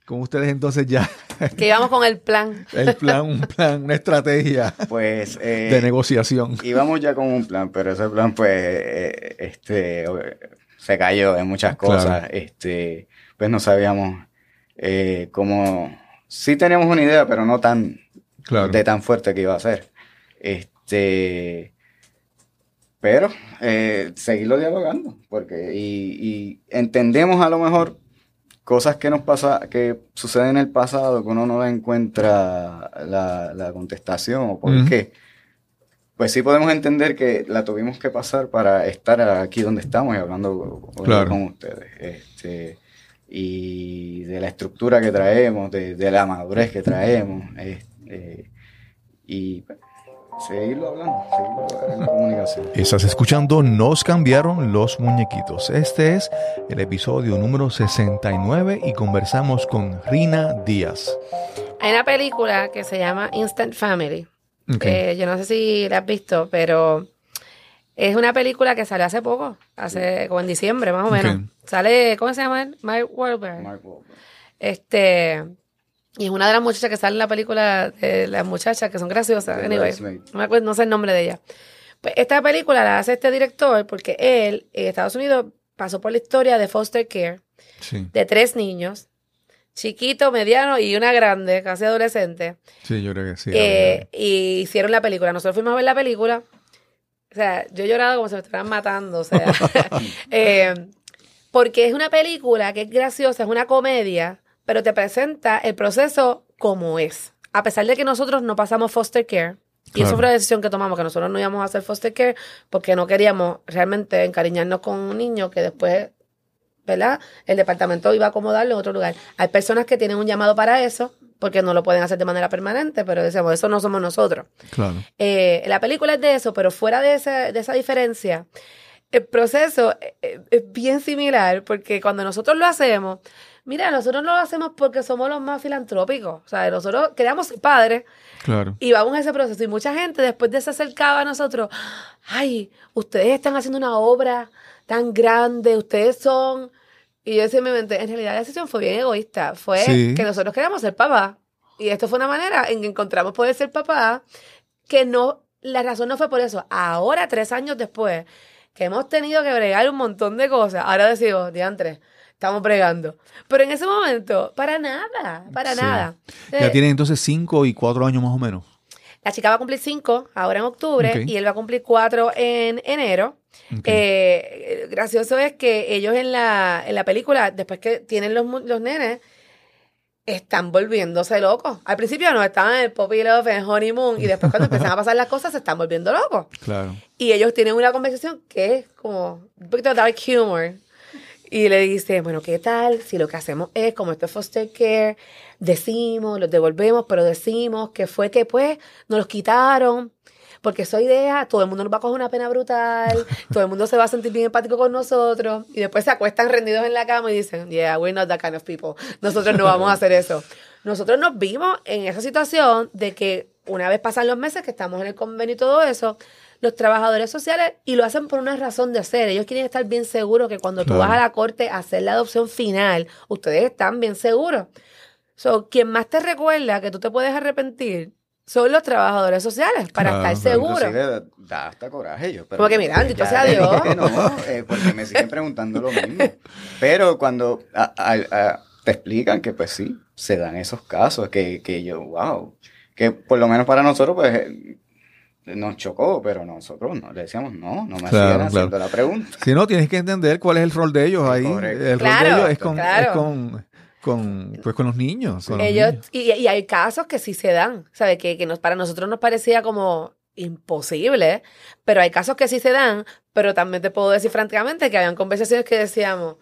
con ustedes entonces ya Que íbamos con el plan. el plan, un plan, una estrategia pues eh, de negociación. íbamos ya con un plan, pero ese plan pues eh, este se cayó en muchas Claro. cosas, este pues no sabíamos eh, cómo sí teníamos una idea, pero no tan Claro. de tan fuerte que iba a ser. Este pero eh, seguirlo dialogando, porque y, y entendemos a lo mejor cosas que nos pasa, que suceden en el pasado, que uno no le encuentra la, la contestación o por qué. Pues sí podemos entender que la tuvimos que pasar para estar aquí donde estamos y hablando Claro. con ustedes. Este, y de la estructura que traemos, de, de la madurez que traemos. este, y pues, seguirlo hablando, seguirlo en comunicación. Estás escuchando Nos cambiaron los muñequitos. Este es el episodio número 69 y conversamos con Rina Díaz. hay una película que se llama Instant Family. Ok. Eh, yo no sé si la has visto, pero es una película que salió hace poco, hace como en diciembre más o menos. Sale, ¿cómo se llama él? Mark Wahlberg. Mark Wahlberg. Este, y es una de las muchachas que sale en la película, de las muchachas que son graciosas. Anyway, no me acuerdo, no sé el nombre de ella. Pues esta película la hace este director porque él, en Estados Unidos, pasó por la historia de foster care Sí, de tres niños, chiquito, mediano y una grande, casi adolescente. sí, yo creo que sí. Eh, y hicieron la película. Nosotros fuimos a ver la película. O sea, yo he llorado como si me estuvieran matando. O sea, eh, porque es una película que es graciosa, es una comedia, pero te presenta el proceso como es. A pesar de que nosotros no pasamos foster care, y eso Claro. fue una decisión que tomamos, que nosotros no íbamos a hacer foster care porque no queríamos realmente encariñarnos con un niño que después, ¿verdad? El departamento iba a acomodarlo en otro lugar. Hay personas que tienen un llamado para eso, porque no lo pueden hacer de manera permanente, pero decimos, eso no somos nosotros. Claro. Eh, la película es de eso, pero fuera de esa, de esa diferencia, el proceso eh, eh, es bien similar, porque cuando nosotros lo hacemos, mira, nosotros no lo hacemos porque somos los más filantrópicos, o sea, nosotros queremos ser padres Claro. y vamos a ese proceso. Y mucha gente después de se acercaba a nosotros, ay, ustedes están haciendo una obra tan grande, ustedes son... Y yo decía en mi mente, en realidad la decisión fue bien egoísta, fue Sí. que nosotros queríamos ser papá. Y esto fue una manera en que encontramos poder ser papá, que no, la razón no fue por eso. Ahora, tres años después, que hemos tenido que bregar un montón de cosas, ahora decimos, diantre, estamos bregando. Pero en ese momento, para nada, para Sí. nada. Ya Eh, tienen entonces cinco y cuatro años más o menos. la chica va a cumplir cinco ahora en octubre y él va a cumplir cuatro en enero. Eh, gracioso es que ellos en la, en la película, después que tienen los, los nenes, están volviéndose locos. Al principio no, estaban en el Poppy Love, en Honeymoon, y después cuando empiezan a pasar las cosas se están volviendo locos. Claro. Y ellos tienen una conversación que es como un poquito dark humor. Y le dice, bueno, ¿qué tal si lo que hacemos es, como esto es foster care, decimos, los devolvemos, pero decimos que fue que pues nos los quitaron, porque esa idea, todo el mundo nos va a coger una pena brutal, todo el mundo se va a sentir bien empático con nosotros, y después se acuestan rendidos en la cama y dicen, yeah, we're not that kind of people, nosotros no vamos a hacer eso. Nosotros nos vimos en esa situación de que una vez pasan los meses que estamos en el convenio y todo eso, los trabajadores sociales, y lo hacen por una razón de hacer. Ellos quieren estar bien seguros que cuando tú vas a la corte a hacer la adopción final, ustedes están bien seguros. So, quien más te recuerda que tú te puedes arrepentir son los trabajadores sociales para Claro, estar seguros. Da, da hasta coraje yo. Pero Como que, mira, bendito ya sea Dios. no, eh, porque me siguen preguntando lo mismo. Pero cuando a- a- a- te explican que pues sí, se dan esos casos, que, que yo, wow, que por lo menos para nosotros pues nos chocó, pero nosotros no, le decíamos no, no me Claro, sigan haciendo claro. la pregunta. Si no, tienes que entender cuál es el rol de ellos ahí. Correcto. El rol Claro, de ellos es con, claro. es con, con, pues con los niños. con los Ellos, niños. y, y hay casos que sí se dan, ¿sabes? Que, que nos, para nosotros nos parecía como imposible, pero hay casos que sí se dan, pero también te puedo decir francamente que habían conversaciones que decíamos,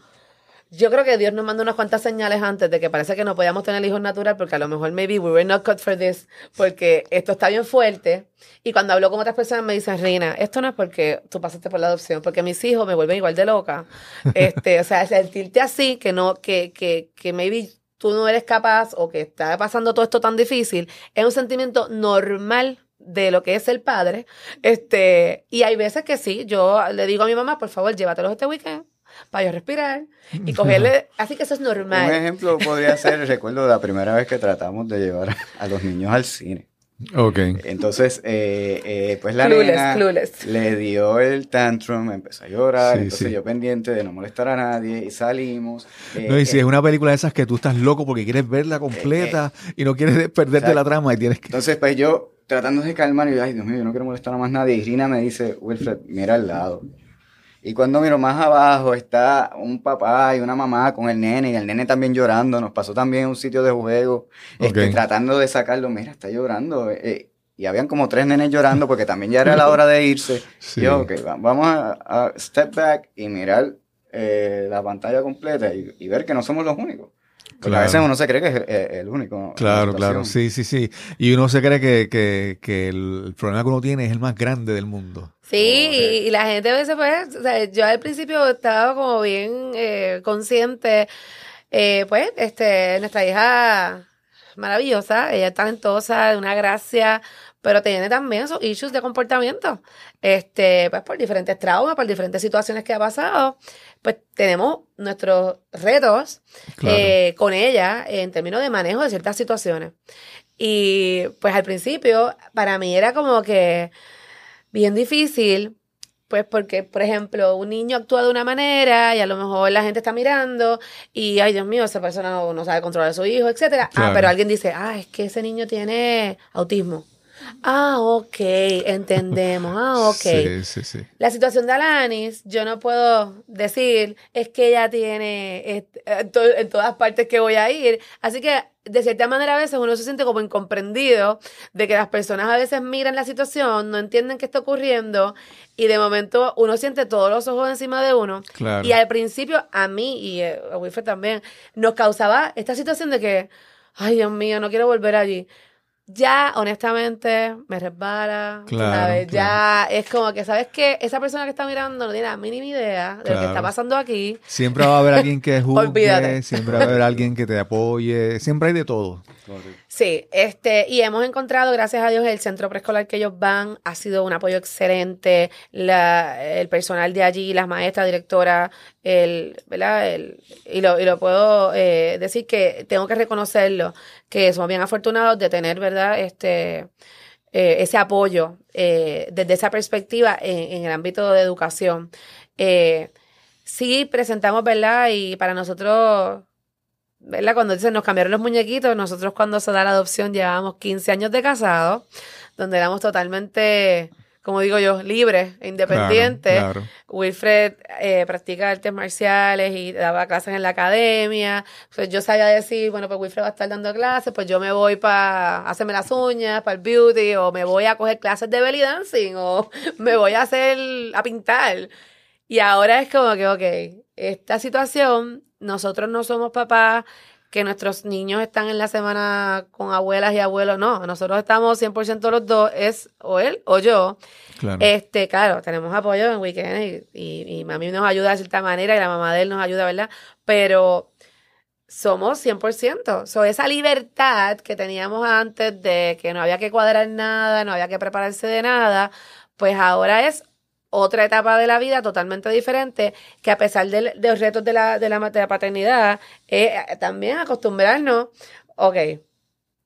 yo creo que Dios nos mandó unas cuantas señales antes de que parece que no podíamos tener hijos natural porque a lo mejor maybe we were not cut for this porque esto está bien fuerte. Y cuando hablo con otras personas me dicen Rina esto no es porque tú pasaste por la adopción porque mis hijos me vuelven igual de loca este o sea sentirte así que no que que que maybe tú no eres capaz o que está pasando todo esto tan difícil es un sentimiento normal de lo que es el padre. Este y hay veces que sí yo le digo a mi mamá por favor llévatelos este weekend para yo respirar y cogerle. Así que eso es Un normal. ejemplo podría ser, recuerdo la primera vez que tratamos de llevar a los niños al cine. Ok. Entonces, eh, eh, pues la Clueless, nena clueless. le dio el tantrum, empezó a llorar, Sí, entonces sí. yo pendiente de no molestar a nadie y salimos. eh, No, y si eh, es una película de esas que tú estás loco porque quieres verla completa y no quieres perderte exacto. la trama y tienes que... Entonces, pues yo tratando de calmar y yo, ay Dios mío, yo no quiero molestar a más nadie. Y Rina me dice, Wilfred, mira al lado. Y cuando miro más abajo está un papá y una mamá con el nene y el nene también llorando. Nos pasó también un sitio de juego, este, tratando de sacarlo. Mira, está llorando. eh, y habían como tres nenes llorando porque también ya era la hora de irse. Sí. Yo, ok, va- vamos a, a step back y mirar eh, la pantalla completa y, y ver que no somos los únicos. Porque Claro. a veces uno se cree que es el, el único. Claro, claro, sí, sí, sí. Y uno se cree que, que, que el problema que uno tiene es el más grande del mundo. Sí, y, y la gente a veces, pues, o sea, yo al principio estaba como bien eh, consciente, eh, pues, este, nuestra hija maravillosa, ella es talentosa, de una gracia, pero tiene también esos issues de comportamiento. Este, pues por diferentes traumas, por diferentes situaciones que ha pasado, pues tenemos nuestros retos eh, con ella en términos de manejo de ciertas situaciones. Y pues al principio, para mí era como que bien difícil pues porque, por ejemplo, un niño actúa de una manera y a lo mejor la gente está mirando y, ay Dios mío, esa persona no, sabe controlar a su hijo, etcétera. Ah, pero alguien dice, ah, es que ese niño tiene autismo. Ah, ok, entendemos. Ah, ok. Sí, sí, sí. La situación de Alanis, yo no puedo decir, es que ella tiene en todas partes que voy a ir. Así que, de cierta manera, a veces uno se siente como incomprendido de que las personas a veces miran la situación, no entienden qué está ocurriendo y de momento uno siente todos los ojos encima de uno. Y al principio, a mí y a Wilfred también, nos causaba esta situación de que, ay Dios mío, no quiero volver allí ya honestamente me resbala, ¿sabes? Ya es como que, ¿sabes qué? Esa persona que está mirando no tiene la mínima idea de lo que está pasando aquí. Siempre va a haber alguien que juzgue, siempre va a haber alguien que te apoye, siempre hay de todo. Sí, este, y hemos encontrado, gracias a Dios, el centro preescolar que ellos van ha sido un apoyo excelente. La, el personal de allí, las maestras, directora, el, ¿verdad? El, y, lo, y lo puedo eh, decir que tengo que reconocerlo, que somos bien afortunados de tener, ¿verdad? Este, eh, ese apoyo eh, desde esa perspectiva en, en, el ámbito de educación. sí presentamos, ¿verdad? Y para nosotros ¿verdad? Cuando dicen nos cambiaron los muñequitos, nosotros cuando se da la adopción llevábamos 15 años de casado, donde éramos totalmente, como digo yo, libres e independientes. Wilfred eh, practica artes marciales y daba clases en la academia. Pues yo sabía decir, bueno, pues Wilfred va a estar dando clases, pues yo me voy para hacerme las uñas, para el beauty, o me voy a coger clases de belly dancing, o me voy a hacer, a pintar. Y ahora es como que, ok, esta situación nosotros no somos papás que nuestros niños están en la semana con abuelas y abuelos, no, nosotros estamos 100% los dos, es o él o yo. Claro. Este, claro, tenemos apoyo en weekend y, y, mami nos ayuda de cierta manera y la mamá de él nos ayuda, ¿verdad? Pero somos 100%. So, esa libertad que teníamos antes de que no había que cuadrar nada, no había que prepararse de nada, pues ahora es otra etapa de la vida totalmente diferente, que a pesar de, los retos de la, de la, paternidad, eh, también acostumbrarnos, ok,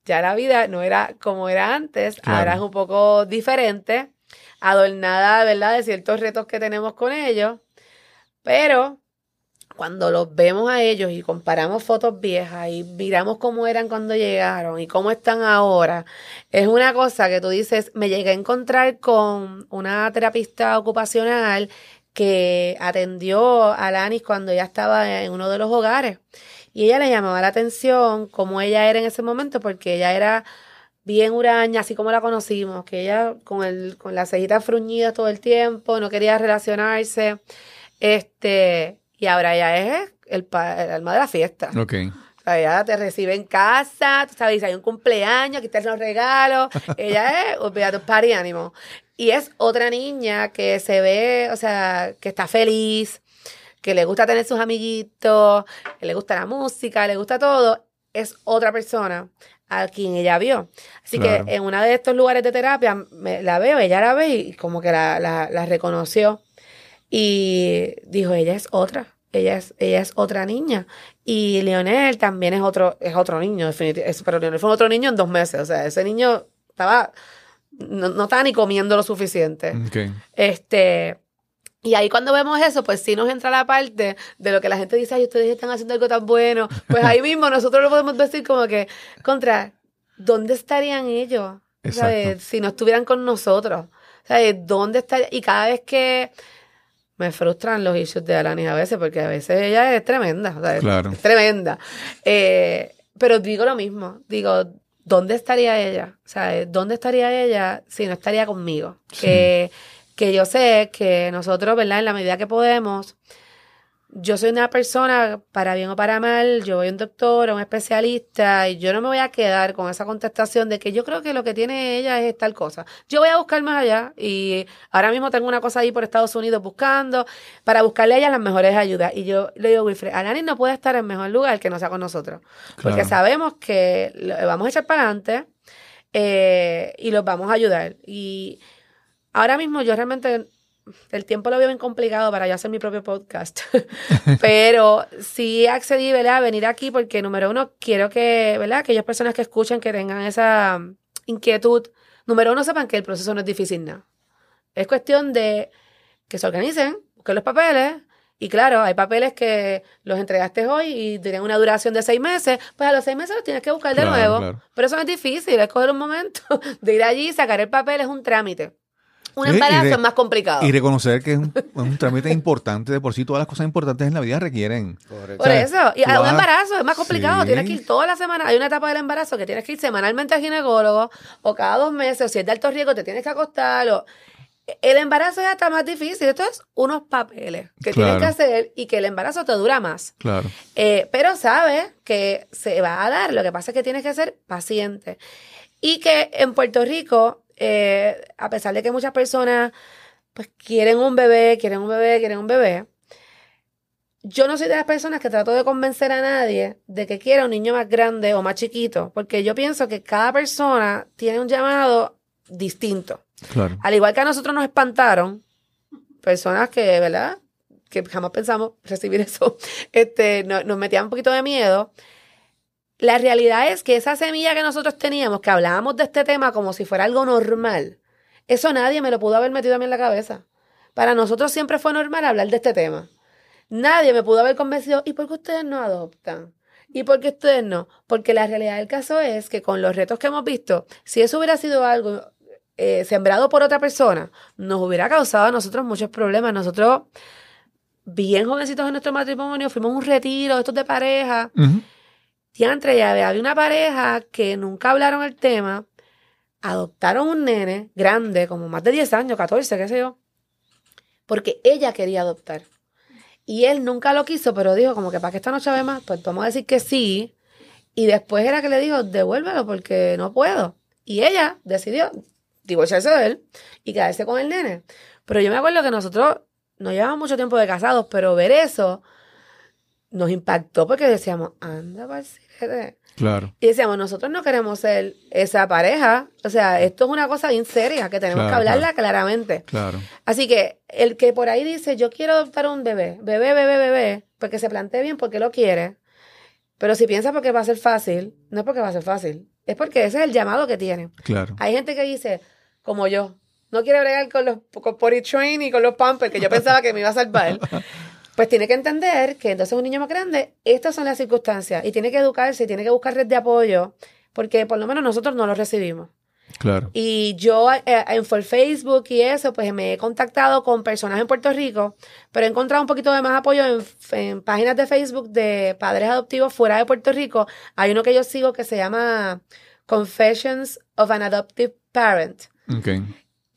ya la vida no era como era antes, ahora es un poco diferente, adornada, ¿verdad?, de ciertos retos que tenemos con ellos, pero cuando los vemos a ellos y comparamos fotos viejas y miramos cómo eran cuando llegaron y cómo están ahora, es una cosa que tú dices, me llegué a encontrar con una terapista ocupacional que atendió a Lanis cuando ella estaba en uno de los hogares. Y ella le llamaba la atención cómo ella era en ese momento, porque ella era bien huraña, así como la conocimos, que ella con, el, con las cejitas fruñidas todo el tiempo, no quería relacionarse. Este, y ahora ya es el, alma de la fiesta. Ok. O sea, ella te recibe en casa, tú sabes, hay un cumpleaños, aquí están los regalos. ella es, olvídate, party ánimo. Y es otra niña que se ve, o sea, que está feliz, que le gusta tener sus amiguitos, que le gusta la música, le gusta todo. Es otra persona a quien ella vio. Así que en uno de estos lugares de terapia la veo, ella la ve y como que la, la, la reconoció. Y dijo, ella es otra, ella es, ella es otra niña. Y Leonel también es otro, es otro niño, definitivamente. Pero Leonel fue otro niño en dos meses. O sea, ese niño estaba, no, estaba ni comiendo lo suficiente. Este, y ahí cuando vemos eso, pues sí nos entra la parte de lo que la gente dice, ay, ustedes están haciendo algo tan bueno. Pues ahí mismo nosotros lo podemos decir como que, contra, ¿dónde estarían ellos? ¿Sabes? Si no estuvieran con nosotros. ¿Sabes? ¿Dónde estarían? Y cada vez que me frustran los issues de Alanis a veces, porque a veces ella es tremenda, claro. es tremenda. Eh, pero digo lo mismo, digo, ¿dónde estaría ella? O sea, ¿dónde estaría ella si no estaría conmigo? Que, que yo sé que nosotros, ¿verdad? En la medida que podemos, yo soy una persona, para bien o para mal, yo voy a un doctor, a un especialista, y yo no me voy a quedar con esa contestación de que yo creo que lo que tiene ella es tal cosa. Yo voy a buscar más allá, y ahora mismo tengo una cosa ahí por Estados Unidos buscando, para buscarle a ella las mejores ayudas. Y yo le digo, Wilfred, Alanis no puede estar en mejor lugar que no sea con nosotros, porque sabemos que lo vamos a echar para adelante eh, y los vamos a ayudar. Y ahora mismo yo realmente el tiempo lo veo bien complicado para yo hacer mi propio podcast. Pero sí accedí, ¿verdad? A venir aquí porque, número uno, quiero que, ¿verdad? Aquellas personas que escuchen, que tengan esa inquietud, número uno, sepan que el proceso no es difícil nada. Es cuestión de que se organicen, busquen los papeles. Y claro, hay papeles que los entregaste hoy y tienen una duración de seis meses, pues a los seis meses los tienes que buscar de nuevo. Pero eso no es difícil, es coger un momento de ir allí, sacar el papel, es un trámite. Un embarazo es más complicado. Y reconocer que es un, trámite importante. De por sí, todas las cosas importantes en la vida requieren. Por eso. Y un embarazo es más complicado. Tienes que ir toda la semana. Hay una etapa del embarazo que tienes que ir semanalmente al ginecólogo o cada dos meses. O si es de alto riesgo, te tienes que acostar. O... El embarazo es hasta más difícil. Esto es unos papeles que tienes que hacer y que el embarazo te dura más. Claro. Eh, pero sabes que se va a dar. Lo que pasa es que tienes que ser paciente. Y que en Puerto Rico eh, a pesar de que muchas personas pues quieren un bebé, quieren un bebé, quieren un bebé, yo no soy de las personas que trato de convencer a nadie de que quiera un niño más grande o más chiquito, porque yo pienso que cada persona tiene un llamado distinto. Claro. Al igual que a nosotros nos espantaron, personas que, ¿verdad? Que jamás pensamos recibir eso, este, nos metían un poquito de miedo. La realidad es que esa semilla que nosotros teníamos, que hablábamos de este tema como si fuera algo normal, eso nadie me lo pudo haber metido a mí en la cabeza. Para nosotros siempre fue normal hablar de este tema. Nadie me pudo haber convencido, ¿y por qué ustedes no adoptan? ¿Y por qué ustedes no? Porque la realidad del caso es que con los retos que hemos visto, si eso hubiera sido algo eh, sembrado por otra persona, nos hubiera causado a nosotros muchos problemas. Nosotros, bien jovencitos en nuestro matrimonio, fuimos un retiro, estos de pareja. Diantre, ya había una pareja que nunca hablaron el tema, adoptaron un nene grande, como más de 10 años, 14, qué sé yo, porque ella quería adoptar. Y él nunca lo quiso, pero dijo como que para que esta noche ve más, pues vamos a decir que sí. Y después era que le dijo, devuélvelo porque no puedo. Y ella decidió divorciarse de él y quedarse con el nene. Pero yo me acuerdo que nosotros no llevamos mucho tiempo de casados, pero ver eso nos impactó porque decíamos, anda, Claro. Y decíamos, nosotros no queremos ser esa pareja. O sea, esto es una cosa bien seria que tenemos que hablarla claramente. Claro. Así que el que por ahí dice, yo quiero adoptar un bebé, bebé, bebé, bebé, porque se plantee bien porque lo quiere. Pero si piensa porque va a ser fácil, no es porque va a ser fácil. Es porque ese es el llamado que tiene. Claro. Hay gente que dice, como yo, no quiere bregar con los con potty train y con los pampers, que yo pensaba que me iba a salvar. pues tiene que entender que entonces un niño más grande, estas son las circunstancias y tiene que educarse, tiene que buscar red de apoyo, porque por lo menos nosotros no lo recibimos. Claro. Y yo eh, en Facebook y eso, pues me he contactado con personas en Puerto Rico, pero he encontrado un poquito de más apoyo en, páginas de Facebook de padres adoptivos fuera de Puerto Rico. Hay uno que yo sigo que se llama Confessions of an Adoptive Parent. Okay.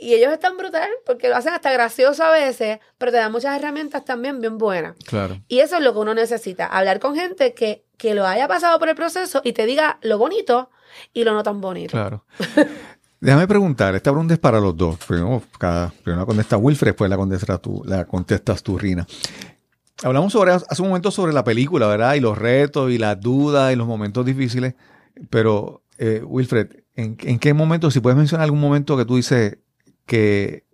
Y ellos están brutal porque lo hacen hasta gracioso a veces, pero te dan muchas herramientas también bien buenas. Claro. Y eso es lo que uno necesita, hablar con gente que, que lo haya pasado por el proceso y te diga lo bonito y lo no tan bonito. Claro. Déjame preguntar, esta pregunta es para los dos. Primero, cada, primero la contesta Wilfred, después la contestas tú, la contestas tú, Rina. Hablamos sobre, hace un momento sobre la película, ¿verdad? Y los retos y las dudas y los momentos difíciles. Pero, eh, Wilfred, ¿en, ¿en, qué momento, si puedes mencionar algún momento que tú dices, que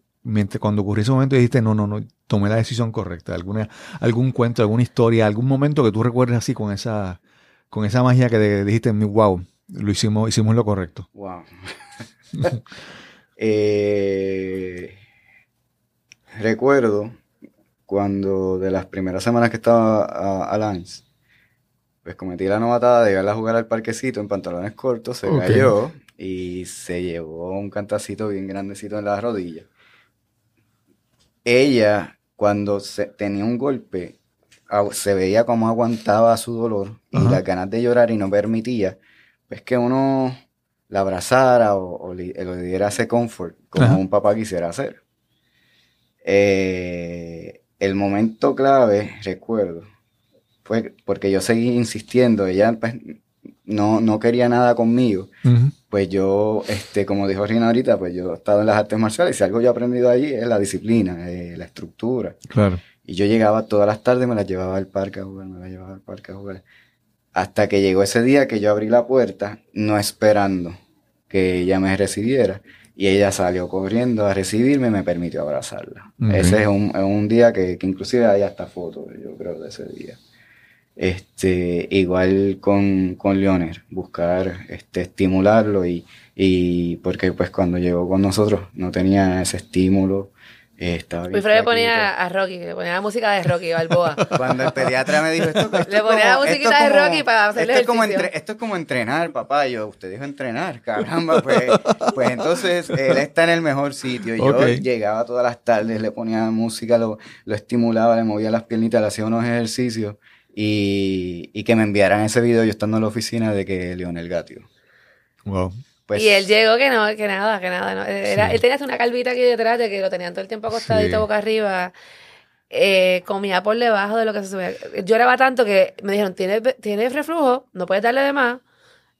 cuando ocurrió ese momento dijiste, no, no, no, tomé la decisión correcta? ¿Alguna, ¿Algún cuento, alguna historia, algún momento que tú recuerdes así con esa, con esa magia que dijiste, wow, lo hicimos, hicimos lo correcto? Wow. Eh, recuerdo cuando de las primeras semanas que estaba a, Lance, pues cometí la novatada de ir a jugar al parquecito en pantalones cortos, se cayó y se llevó un cantacito bien grandecito en la rodilla. Ella, cuando se, tenía un golpe, se veía como aguantaba su dolor y las ganas de llorar y no permitía, pues que uno la abrazara o, le, diera ese comfort como un papá quisiera hacer. Eh, el momento clave, recuerdo, fue porque yo seguí insistiendo, ella pues, no, no quería nada conmigo. Pues yo, este, como dijo Rina ahorita, pues yo he estado en las artes marciales y si algo yo he aprendido allí es la disciplina, eh, la estructura. Claro. Y yo llegaba todas las tardes, me las llevaba al parque a jugar, me las llevaba al parque a jugar. Hasta que llegó ese día que yo abrí la puerta, no esperando que ella me recibiera. Y ella salió corriendo a recibirme y me permitió abrazarla. Ese es un, un día que, que, inclusive hay hasta fotos, yo creo, de ese día. Este, igual con, con Leonel, buscar este, estimularlo y, y porque pues cuando llegó con nosotros no tenía ese estímulo, estaba le ponía a Rocky, le ponía la música de Rocky Balboa. Cuando el pediatra me dijo esto, le ponía la música de Rocky para hacerle esto es, como esto es como entrenar, papá. Yo, usted dijo entrenar, caramba. Pues, pues entonces él está en el mejor sitio. Yo llegaba todas las tardes, le ponía música, lo, lo estimulaba, le movía las piernitas, le hacía unos ejercicios y, y que me enviaran ese video yo estando en la oficina de que Leonel Gatio. Wow. Pues y él llegó que no, que nada, que nada. No. Era, Él tenía una calvita aquí detrás de que lo tenían todo el tiempo acostadito boca arriba. Eh, comía por debajo de lo que se subía. Lloraba tanto que me dijeron, ¿tienes, tiene reflujo, no puedes darle de más.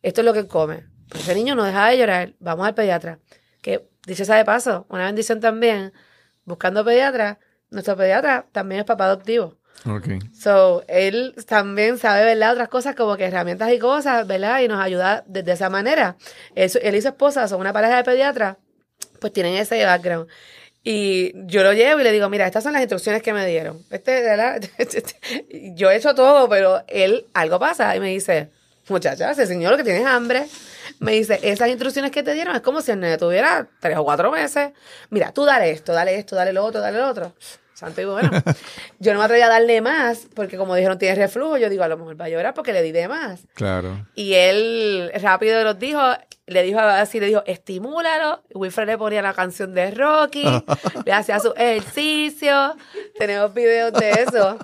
Esto es lo que él come. Pues ese niño no dejaba de llorar. Vamos al pediatra. Que, dice sea de paso, una bendición también. Buscando pediatra, nuestro pediatra también es papá adoptivo. Okay. So, él también sabe, ¿verdad? Otras cosas como que herramientas y cosas, ¿verdad? Y nos ayuda desde esa manera. Él, y su esposa son una pareja de pediatras, pues tienen ese background. Y yo lo llevo y le digo, mira, estas son las instrucciones que me dieron. Este, ¿verdad? yo he hecho todo, pero él, algo pasa. Y me dice, muchacha, ese señor lo que tienes hambre. Me dice, esas instrucciones que te dieron es como si el nene tuviera tres o cuatro meses. Mira, tú dale esto, dale esto, dale lo otro, dale lo otro. Santo y bueno. Yo no me atreví a darle más, porque como dijeron, tiene reflujo. Yo digo, a lo mejor va a llorar porque le di de más. Claro. Y él rápido los dijo, le dijo así, le dijo, estimúlalo. Wilfred le ponía la canción de Rocky, le hacía su ejercicio. Tenemos videos de eso.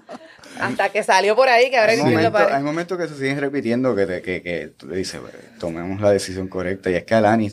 Hasta que salió por ahí, que ahora hay, momentos, hay momentos que se siguen repitiendo que, te, que, que tú le dices, tomemos la decisión correcta. Y es que a Lani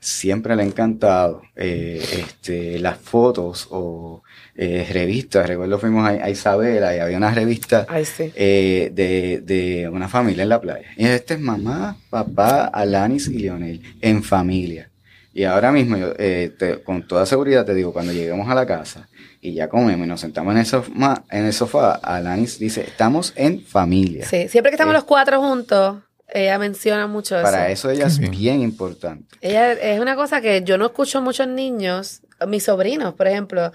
siempre le ha encantado eh, este, las fotos o eh, revistas. Recuerdo fuimos a, Isabela y había una revista eh, de, de, una familia en la playa. Y este es mamá, papá, Alanis y Leonel, en familia. Y ahora mismo, yo, eh, con toda seguridad te digo, cuando lleguemos a la casa y ya comemos y nos sentamos en el sofá, en el sofá Alanis dice, estamos en familia. Sí, siempre que estamos los cuatro juntos, ella menciona mucho eso. Para eso ella es bien importante. Ella es una cosa que yo no escucho muchos niños, mis sobrinos, por ejemplo,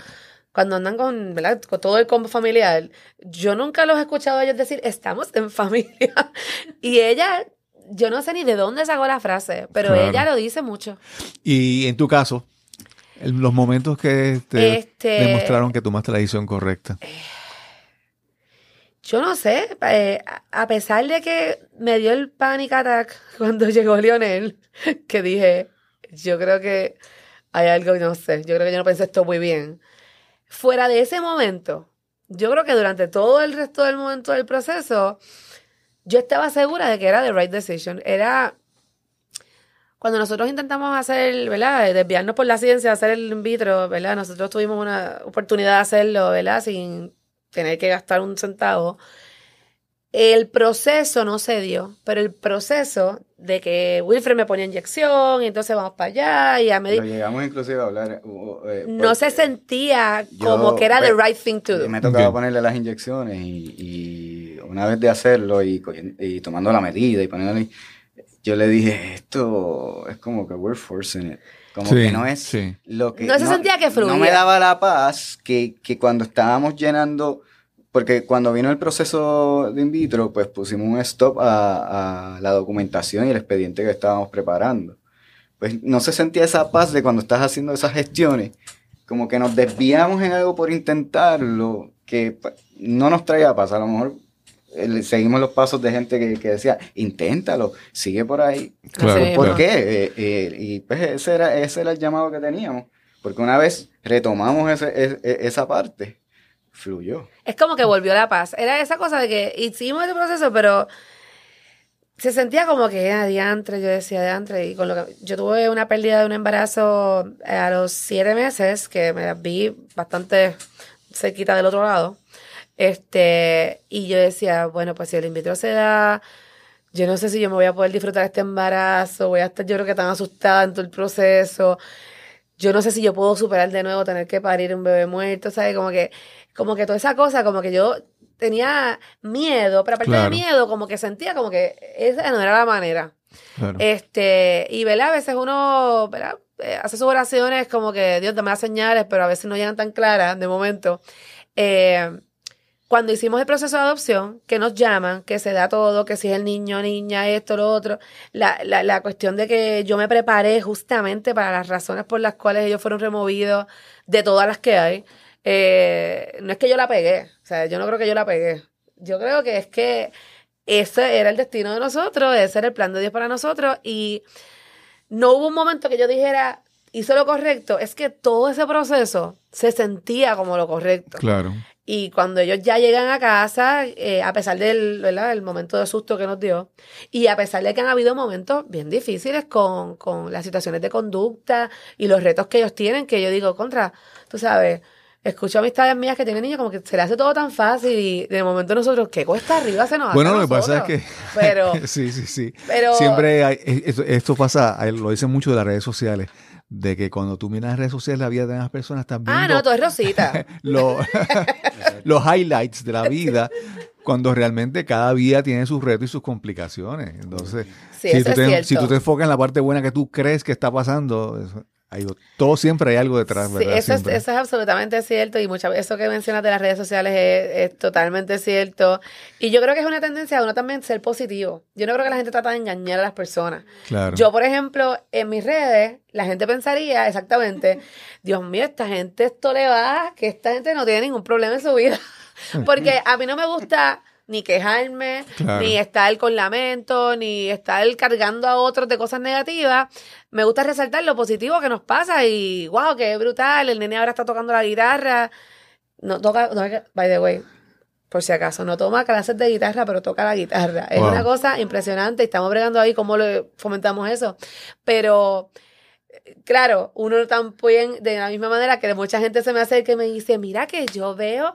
cuando andan con, ¿verdad? con todo el combo familiar, yo nunca los he escuchado a ellos decir, estamos en familia. y ella, yo no sé ni de dónde sacó la frase, pero ella lo dice mucho. Y en tu caso, los momentos que te este, demostraron que tomaste la decisión correcta. Yo no sé, eh, a pesar de que me dio el panic attack cuando llegó Lionel, que dije, yo creo que hay algo, no sé, yo creo que yo no pensé esto muy bien. Fuera de ese momento, yo creo que durante todo el resto del momento del proceso, yo estaba segura de que era the right decision. Era cuando nosotros intentamos hacer, ¿verdad? Desviarnos por la ciencia, hacer el in vitro, ¿verdad? Nosotros tuvimos una oportunidad de hacerlo, ¿verdad? Sin tener que gastar un centavo. El proceso no se dio, pero el proceso de que Wilfred me ponía inyección y entonces vamos para allá y a medida... llegamos inclusive a hablar... Eh, no se sentía como que era the right thing to do. Me tocaba ponerle las inyecciones y, una vez de hacerlo y, y, tomando la medida y poniéndole... Yo le dije, esto es como que we're forcing it. Como que no es lo que... No se sentía que fluía. No me daba la paz que, que cuando estábamos llenando porque cuando vino el proceso de in vitro, pues pusimos un stop a, la documentación y el expediente que estábamos preparando. Pues no se sentía esa paz de cuando estás haciendo esas gestiones, como que nos desviamos en algo por intentarlo, que pues, no nos traía paz. A lo mejor seguimos los pasos de gente que, decía, inténtalo, sigue por ahí. ¿Por qué? Eh, eh, y pues ese era, ese era el llamado que teníamos. Porque una vez retomamos ese, esa parte, fluyó. Es como que volvió la paz. Era esa cosa de que hicimos ese proceso, pero se sentía como que era diantre, yo decía diantre, y con lo que yo tuve una pérdida de un embarazo a los siete meses, que me vi bastante se quita del otro lado. Este, y yo decía, bueno, pues si el in vitro se da, yo no sé si yo me voy a poder disfrutar este embarazo, voy a estar yo creo que tan asustada en todo el proceso. Yo no sé si yo puedo superar de nuevo tener que parir un bebé muerto, ¿sabes? Como que, como que toda esa cosa, como que yo tenía miedo, pero aparte de miedo, como que sentía como que esa no era la manera. Este, y ¿verdad? a veces uno ¿verdad? Eh, hace sus oraciones como que Dios dame las señales, pero a veces no llegan tan claras de momento. Eh, cuando hicimos el proceso de adopción, que nos llaman, que se da todo, que si es el niño, niña, esto, lo otro, la, la, la cuestión de que yo me preparé justamente para las razones por las cuales ellos fueron removidos de todas las que hay, eh, no es que yo la pegué, o sea, yo no creo que yo la pegué. Yo creo que es que ese era el destino de nosotros, ese era el plan de Dios para nosotros y no hubo un momento que yo dijera, hice lo correcto, es que todo ese proceso se sentía como lo correcto. Claro. Y cuando ellos ya llegan a casa, eh, a pesar del el momento de susto que nos dio, y a pesar de que han habido momentos bien difíciles con, con las situaciones de conducta y los retos que ellos tienen, que yo digo, contra, tú sabes, escucho amistades mías que tienen niños como que se le hace todo tan fácil y de momento nosotros, ¿qué cuesta arriba se nos hace Bueno, lo que pasa es que... Pero... sí, sí, sí. Pero... Siempre hay, esto, esto pasa, lo dicen mucho de las redes sociales de que cuando tú miras las redes sociales la vida de las personas también Ah, no, todo es rosita. los, los highlights de la vida, cuando realmente cada vida tiene sus retos y sus complicaciones. Entonces, si, tú te, si, tú te, enfocas en la parte buena que tú crees que está pasando, todo siempre hay algo detrás, ¿verdad? Sí, eso es, eso es, absolutamente cierto y muchas eso que mencionas de las redes sociales es, totalmente cierto. Y yo creo que es una tendencia de uno también ser positivo. Yo no creo que la gente trata de engañar a las personas. Claro. Yo, por ejemplo, en mis redes, la gente pensaría exactamente, Dios mío, esta gente esto le va, que esta gente no tiene ningún problema en su vida. Porque a mí no me gusta ni quejarme, ni estar con lamento, ni estar cargando a otros de cosas negativas. Me gusta resaltar lo positivo que nos pasa y wow, qué brutal, el nene ahora está tocando la guitarra. No toca, no, by the way, por si acaso, no toma clases de guitarra, pero toca la guitarra. Es una cosa impresionante y estamos bregando ahí cómo lo fomentamos eso. Pero claro, uno también, de la misma manera que mucha gente se me acerca y me dice, mira que yo veo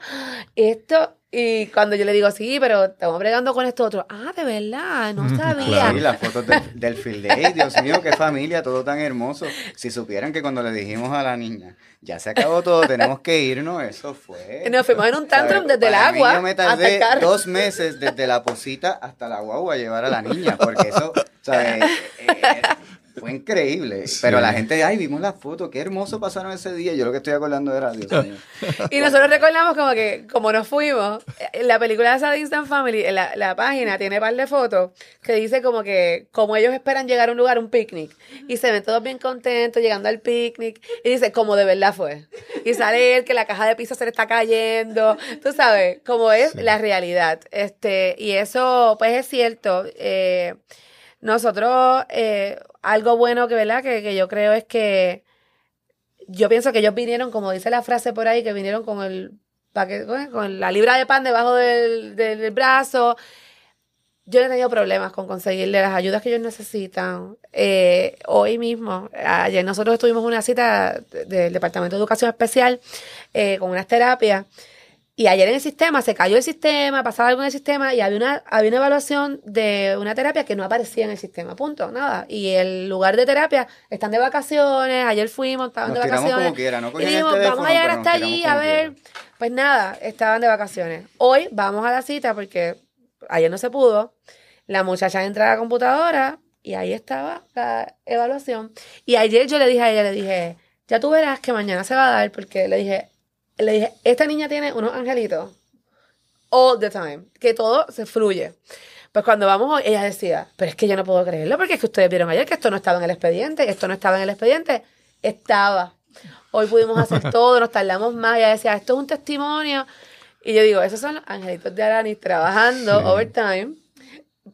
esto, y cuando yo le digo, sí, pero estamos bregando con esto otro, ah, de verdad, no sabía. Sí, las fotos del field day, Dios mío, qué familia, todo tan hermoso. Si supieran que cuando le dijimos a la niña, ya se acabó todo, tenemos que irnos, eso fue. Nos fuimos en un tantrum desde el agua. yo me tardé dos meses desde la posita hasta la guagua a llevar a la niña, porque eso, ¿sabes? Eh, eh, fue increíble. Pero la gente, ay, vimos la foto, qué hermoso pasaron ese día. Yo lo que estoy acordando era, Dios mío. y nosotros recordamos como que, como nos fuimos, en la película de Instant Family, en la, la, página tiene un par de fotos que dice como que, como ellos esperan llegar a un lugar, un picnic. Y se ven todos bien contentos llegando al picnic. Y dice, como de verdad fue. Y sale él que la caja de pizza se le está cayendo. Tú sabes, como es la realidad. Este, y eso, pues es cierto. Eh, nosotros, eh, algo bueno que, ¿verdad? Que, que yo creo es que yo pienso que ellos vinieron, como dice la frase por ahí, que vinieron con el con la libra de pan debajo del, del, brazo. Yo no he tenido problemas con conseguirle las ayudas que ellos necesitan. Eh, hoy mismo, ayer nosotros estuvimos en una cita del Departamento de Educación Especial eh, con unas terapias y ayer en el sistema se cayó el sistema, pasaba algo en el sistema y había una, había una evaluación de una terapia que no aparecía en el sistema, punto, nada. Y el lugar de terapia están de vacaciones, ayer fuimos, estaban de vacaciones. Como y dijimos, vamos a llegar hasta allí a ver. Pues nada, estaban de vacaciones. Hoy vamos a la cita porque ayer no se pudo. La muchacha entra a la computadora y ahí estaba la evaluación. Y ayer yo le dije a ella, le dije, ya tú verás que mañana se va a dar porque le dije, le dije, esta niña tiene unos angelitos all the time, que todo se fluye. Pues cuando vamos hoy, ella decía, pero es que yo no puedo creerlo, porque es que ustedes vieron ayer que esto no estaba en el expediente, esto no estaba en el expediente, estaba. Hoy pudimos hacer todo, nos tardamos más, ella decía, esto es un testimonio. Y yo digo, esos son los angelitos de Aranis trabajando overtime,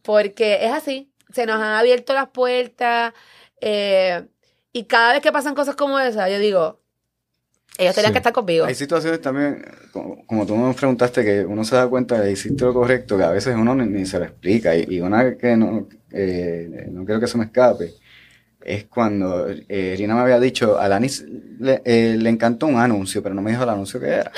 porque es así, se nos han abierto las puertas, eh, y cada vez que pasan cosas como esa, yo digo, ellos tenían que estar conmigo. Hay situaciones también, como, tú me preguntaste, que uno se da cuenta de que hiciste lo correcto, que a veces uno ni, se lo explica. Y, una que no, eh, no quiero que se me escape, es cuando eh, me había dicho, a Lanis le, eh, le encantó un anuncio, pero no me dijo el anuncio que era.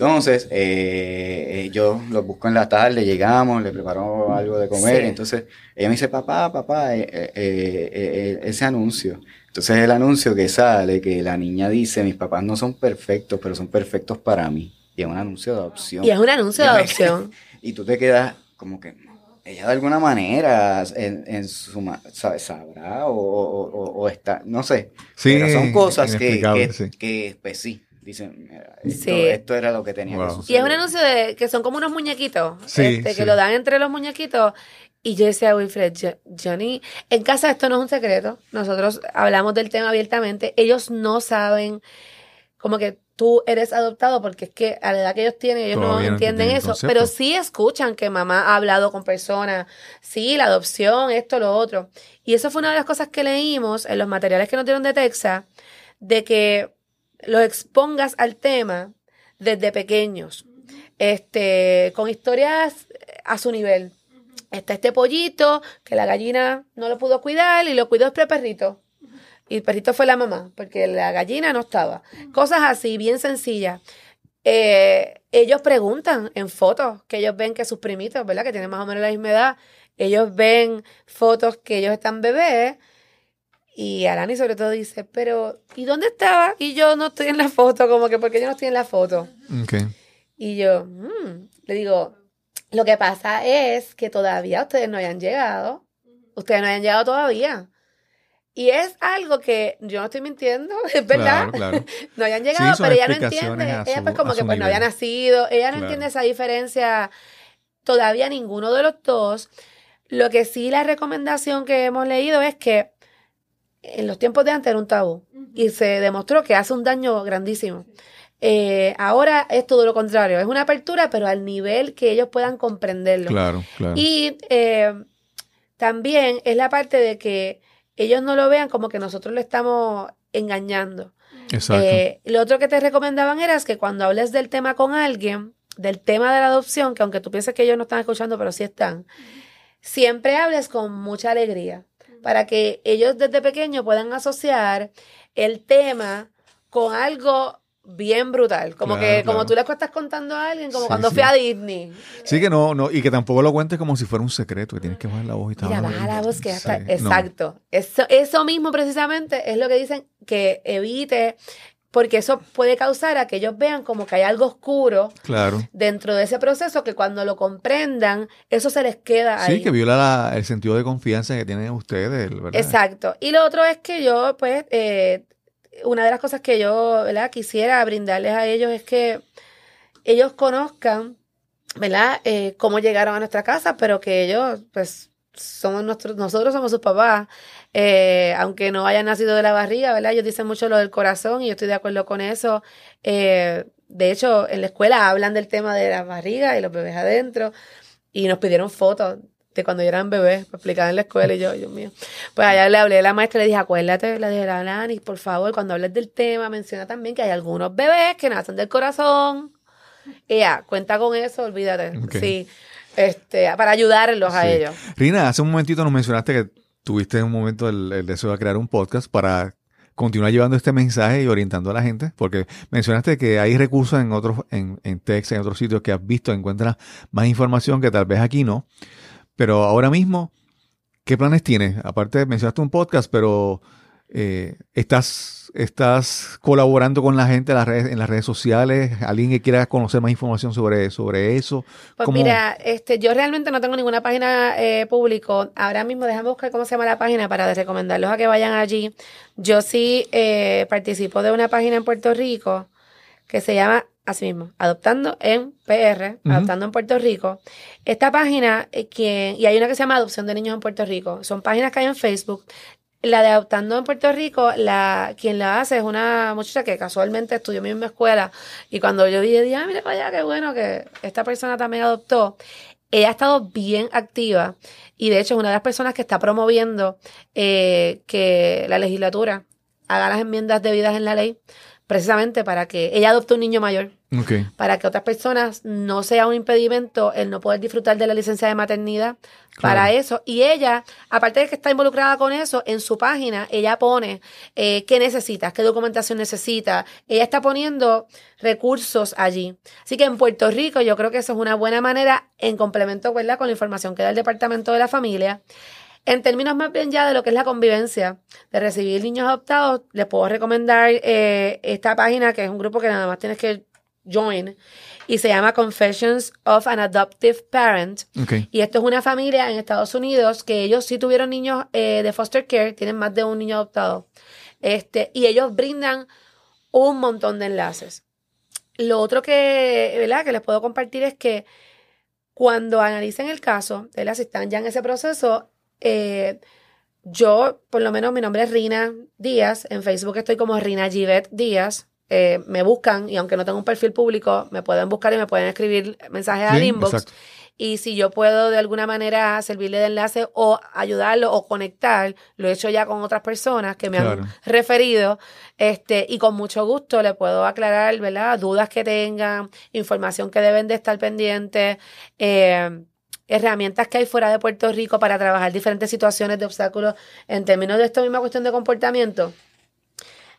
Entonces, eh, yo los busco en la tarde, llegamos, le preparo algo de comer. Sí. Entonces, ella me dice, papá, papá, eh, eh, eh, eh, ese anuncio. Entonces, el anuncio que sale, que la niña dice, mis papás no son perfectos, pero son perfectos para mí. Y es un anuncio de adopción. Y es un anuncio de adopción. Y tú te quedas como que ella de alguna manera en, en su ma- sabe, sabrá o, o- está, no sé. Sí, Pero son cosas que, que, sí. que, pues sí, dicen, mira, esto, Sí. esto era lo que tenía Wow. que Y es un anuncio de que son como unos muñequitos, Sí, este, sí. que lo dan entre los muñequitos. Y yo decía, Wilfred, Jo- Johnny, en casa esto no es un secreto. Nosotros hablamos del tema abiertamente. Ellos no saben como que tú eres adoptado porque es que a la edad que ellos tienen, ellos no Todavía no entienden eso. concepto. Pero sí escuchan que mamá ha hablado con personas. Sí, la adopción, esto, lo otro. Y eso fue una de las cosas que leímos en los materiales que nos dieron de Texas, de que los expongas al tema desde pequeños, este, con historias a su nivel. Está este pollito que la gallina no lo pudo cuidar y lo cuidó este perrito. Y el perrito fue la mamá, porque la gallina no estaba. Cosas así, bien sencillas. Eh, ellos preguntan en fotos que ellos ven que sus primitos, ¿verdad? Que tienen más o menos la misma edad, ellos ven fotos que ellos están bebés y Alani sobre todo dice, pero ¿y dónde estaba? Y yo no estoy en la foto, como que porque yo no estoy en la foto. Ok. Y yo, "Mm", le digo, lo que pasa es que todavía ustedes no hayan llegado, ustedes no hayan llegado todavía. Y es algo que yo no estoy mintiendo, es verdad. Claro, claro. No hayan llegado, pero ella no entiende. Ella pues como que pues no había nacido, ella no Claro. entiende esa diferencia todavía ninguno de los dos. Lo que sí la recomendación que hemos leído es que en los tiempos de antes era un tabú y se demostró que hace un daño grandísimo. Eh, ahora es todo lo contrario, es una apertura, pero al nivel que ellos puedan comprenderlo. Claro, claro. Y eh, también es la parte de que ellos no lo vean como que nosotros le estamos engañando. Exacto. Eh, lo otro que te recomendaban era que cuando hables del tema con alguien, del tema de la adopción, que aunque tú pienses que ellos no están escuchando, pero sí están, siempre hables con mucha alegría, para que ellos desde pequeños puedan asociar el tema con algo bien brutal, como Claro, que como tú le estás contando a alguien, como Sí, cuando sí. fui a Disney. sí que no, no, y que tampoco lo cuentes como si fuera un secreto, que tienes que bajar la voz y tal. Mira, baja la voz que ya está. Sí, no. Exacto. Eso, eso mismo precisamente es lo que dicen que evite, porque eso puede causar a que ellos vean como que hay algo oscuro Claro. dentro de ese proceso que cuando lo comprendan, eso se les queda ahí. Sí, que viola la- el sentido de confianza que tienen ustedes, ¿verdad? Exacto. Y lo otro es que yo, pues, eh, una de las cosas que yo, ¿verdad? Quisiera brindarles a ellos es que ellos conozcan, ¿verdad? Eh, cómo llegaron a nuestra casa, pero que ellos, pues, somos nuestros, nosotros somos sus papás, eh, aunque no hayan nacido de la barriga, ¿verdad? Ellos dicen mucho lo del corazón y yo estoy de acuerdo con eso. Eh, de hecho, en la escuela hablan del tema de la barriga y los bebés adentro y nos pidieron fotos de cuando yo eran bebés para explicar en la escuela y yo, Dios mío. Pues allá le hablé a la maestra le dije, acuérdate, le dije, la Nani, por favor, cuando hables del tema, menciona también que hay algunos bebés que nacen del corazón. Y ya, cuenta con eso, olvídate. Sí, este, para ayudarlos a ellos. Rina, hace un momentito nos mencionaste que tuviste en un momento el, el deseo de crear un podcast para continuar llevando este mensaje y orientando a la gente, porque mencionaste que hay recursos en otros, en, en Texas, en otros sitios que has visto, encuentras más información que tal vez aquí no. Pero ahora mismo, ¿qué planes tienes? Aparte, mencionaste un podcast, pero eh, estás, estás colaborando con la gente en las redes, en las redes sociales, alguien que quiera conocer más información sobre, sobre eso. Pues ¿Cómo? mira, este, yo realmente no tengo ninguna página eh, público. Ahora mismo déjame buscar cómo se llama la página para recomendarlos a que vayan allí. Yo sí eh, participo de una página en Puerto Rico que se llama así mismo, Adoptando en PR. Adoptando en Puerto Rico. Esta página, eh, que, y hay una que se llama Adopción de Niños en Puerto Rico. Son páginas que hay en Facebook. La de Adoptando en Puerto Rico, la, quien la hace es una muchacha que casualmente estudió en mi misma escuela. Y cuando yo vi, dije, ah, mira para allá, qué bueno que esta persona también adoptó. Ella ha estado bien activa y de hecho es una de las personas que está promoviendo eh, que la legislatura haga las enmiendas debidas en la ley precisamente para que ella adopte un niño mayor. Para que otras personas no sea un impedimento el no poder disfrutar de la licencia de maternidad para eso. Y ella, aparte de que está involucrada con eso, en su página, ella pone eh, qué necesitas, qué documentación necesita. Ella está poniendo recursos allí. Así que en Puerto Rico yo creo que eso es una buena manera en complemento ¿verdad? con la información que da el Departamento de la Familia. En términos más bien ya de lo que es la convivencia, de recibir niños adoptados, les puedo recomendar eh, esta página que es un grupo que nada más tienes que join y se llama Confessions of an Adoptive Parent. Y esto es una familia en Estados Unidos que ellos sí tuvieron niños eh, de foster care, tienen más de un niño adoptado. Este, y ellos brindan un montón de enlaces. Lo otro que, ¿verdad? que les puedo compartir es que cuando analicen el caso, ¿verdad? si están ya en ese proceso, eh, yo, por lo menos, mi nombre es Rina Díaz. En Facebook estoy como Rina Givet Díaz. Eh, me buscan y aunque no tengo un perfil público, me pueden buscar y me pueden escribir mensajes al inbox. exacto. Y si yo puedo de alguna manera servirle de enlace o ayudarlo o conectar, lo he hecho ya con otras personas que me Claro. han referido, este, y con mucho gusto le puedo aclarar, ¿verdad? Dudas que tengan, información que deben de estar pendientes, eh, herramientas que hay fuera de Puerto Rico para trabajar diferentes situaciones de obstáculos en términos de esta misma cuestión de comportamiento.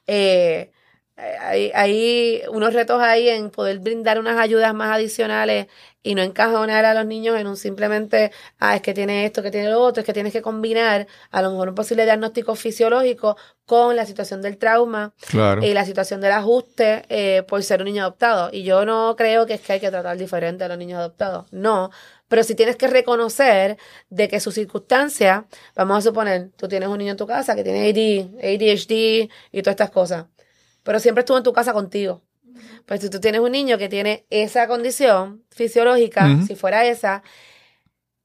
Eh, hay, hay unos retos ahí en poder brindar unas ayudas más adicionales y no encajonar a los niños en un simplemente, ah, es que tiene esto, que tiene lo otro, es que tienes que combinar a lo mejor un posible diagnóstico fisiológico con la situación del trauma Claro. y la situación del ajuste eh, por ser un niño adoptado. Y yo no creo que es que hay que tratar diferente a los niños adoptados. No. Pero si tienes que reconocer de que su circunstancia, vamos a suponer, tú tienes un niño en tu casa que tiene AD, ADHD y todas estas cosas, pero siempre estuvo en tu casa contigo. Pues si tú tienes un niño que tiene esa condición fisiológica, si fuera esa,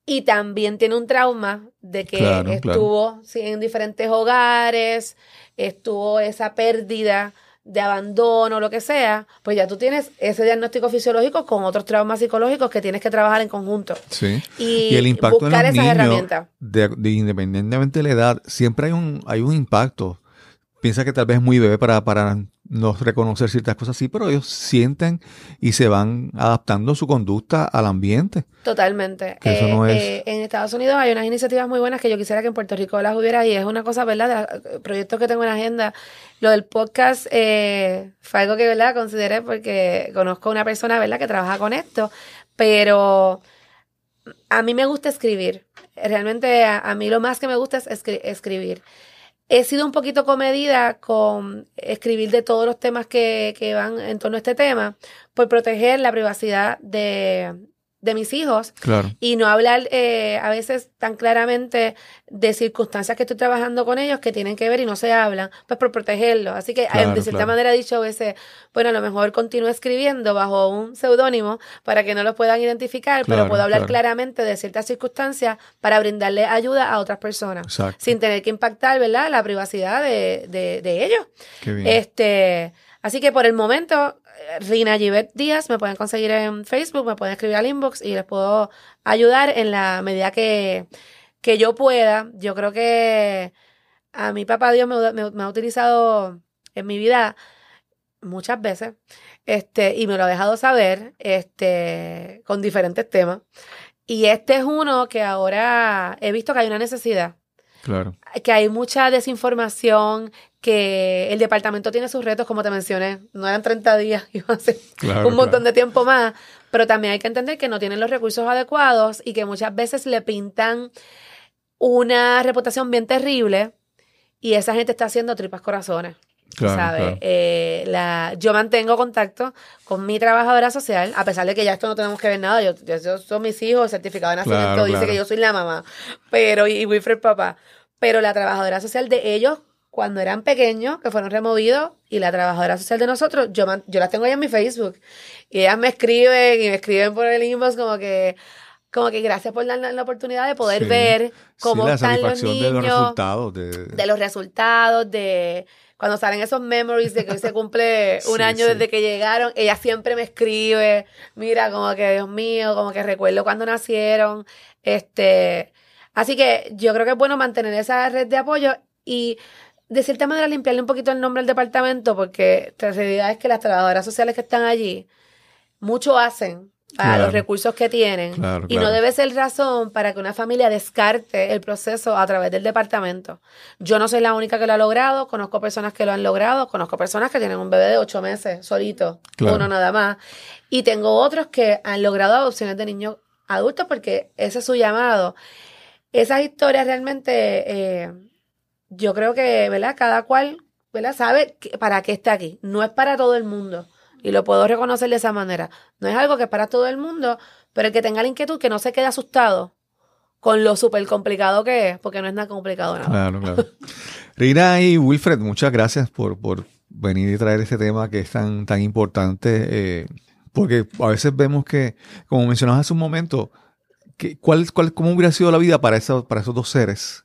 y también tiene un trauma de que Claro, claro. estuvo sí, en diferentes hogares, estuvo esa pérdida de abandono, lo que sea, pues ya tú tienes ese diagnóstico fisiológico con otros traumas psicológicos que tienes que trabajar en conjunto. Sí. Y, Y el impacto en buscar los esas niños, herramientas. de, de- independientemente de la edad, siempre hay un, hay un impacto. Piensa que tal vez es muy bebé para, para no reconocer ciertas cosas así, pero ellos sienten y se van adaptando su conducta al ambiente. Totalmente. Que eso Eh, no es- eh, en Estados Unidos hay unas iniciativas muy buenas que yo quisiera que en Puerto Rico las hubiera y es una cosa, ¿verdad? De la- proyectos que tengo en agenda. Lo del podcast eh, fue algo que, ¿verdad? Consideré porque conozco a una persona, ¿verdad? Que trabaja con esto, pero a mí me gusta escribir. Realmente a, a mí lo más que me gusta es escri- escribir. He sido un poquito comedida con escribir de todos los temas que, que van en torno a este tema por proteger la privacidad de, de mis hijos Claro. y no hablar eh, a veces tan claramente de circunstancias que estoy trabajando con ellos que tienen que ver y no se hablan, pues por protegerlos. Así que Claro, de cierta claro. manera he dicho a veces, bueno, a lo mejor continúo escribiendo bajo un seudónimo para que no los puedan identificar, pero puedo hablar claramente de ciertas circunstancias para brindarle ayuda a otras personas, Exacto. sin tener que impactar, ¿verdad?, la privacidad de, de, de ellos. Qué bien. Este, así que por el momento, Rina Givet Díaz, me pueden conseguir en Facebook, me pueden escribir al inbox y les puedo ayudar en la medida que, que yo pueda. Yo creo que a mi papá Dios me, me- ha utilizado en mi vida muchas veces, este, y me lo ha dejado saber, este, con diferentes temas. Y este es uno que ahora he visto que hay una necesidad claro. que hay mucha desinformación, que el departamento tiene sus retos, como te mencioné, no eran 30 días, iban a ser Claro, un montón claro. de tiempo más, pero también hay que entender que no tienen los recursos adecuados y que muchas veces le pintan una reputación bien terrible y esa gente está haciendo tripas corazones. Claro, ¿sabes? claro. Eh, la, yo mantengo contacto con mi trabajadora social, a pesar de que ya esto no tenemos que ver nada. Yo, yo, yo- son mis hijos, certificado de nacimiento, Claro, dice que yo soy la mamá, pero y Wilfred papá. Pero la trabajadora social de ellos, cuando eran pequeños, que fueron removidos, y la trabajadora social de nosotros, yo, yo las tengo ahí en mi Facebook. Y ellas me escriben y me escriben por el inbox como que, como que gracias por darnos la oportunidad de poder Sí. ver cómo sí, están los niños de los resultados. De, de los resultados, de cuando salen esos memories de que hoy se cumple un Sí, año desde que llegaron, ella siempre me escribe, mira, como que Dios mío, como que recuerdo cuando nacieron, este, así que yo creo que es bueno mantener esa red de apoyo y de cierta manera limpiarle un poquito el nombre al departamento porque la realidad es que las trabajadoras sociales que están allí mucho hacen a los recursos que tienen y no debe ser razón para que una familia descarte el proceso a través del departamento. Yo no soy la única que lo ha logrado, conozco personas que lo han logrado, conozco personas que tienen un bebé de ocho meses solito, uno nada más, y tengo otros que han logrado adopciones de niños adultos porque ese es su llamado. Esas historias realmente, eh, yo creo que, ¿verdad? Cada cual, ¿verdad? Sabe para qué está aquí. No es para todo el mundo. Y lo puedo reconocer de esa manera. No es algo que es para todo el mundo, pero el que tenga la inquietud, que no se quede asustado con lo súper complicado que es, porque no es nada complicado nada. Claro, claro. Rina y Wilfred, muchas gracias por, por venir y traer este tema que es tan, tan importante. Eh, porque a veces vemos que, como mencionabas hace un momento, que, ¿cuál, cuál, ¿cómo hubiera sido la vida para, para esos dos seres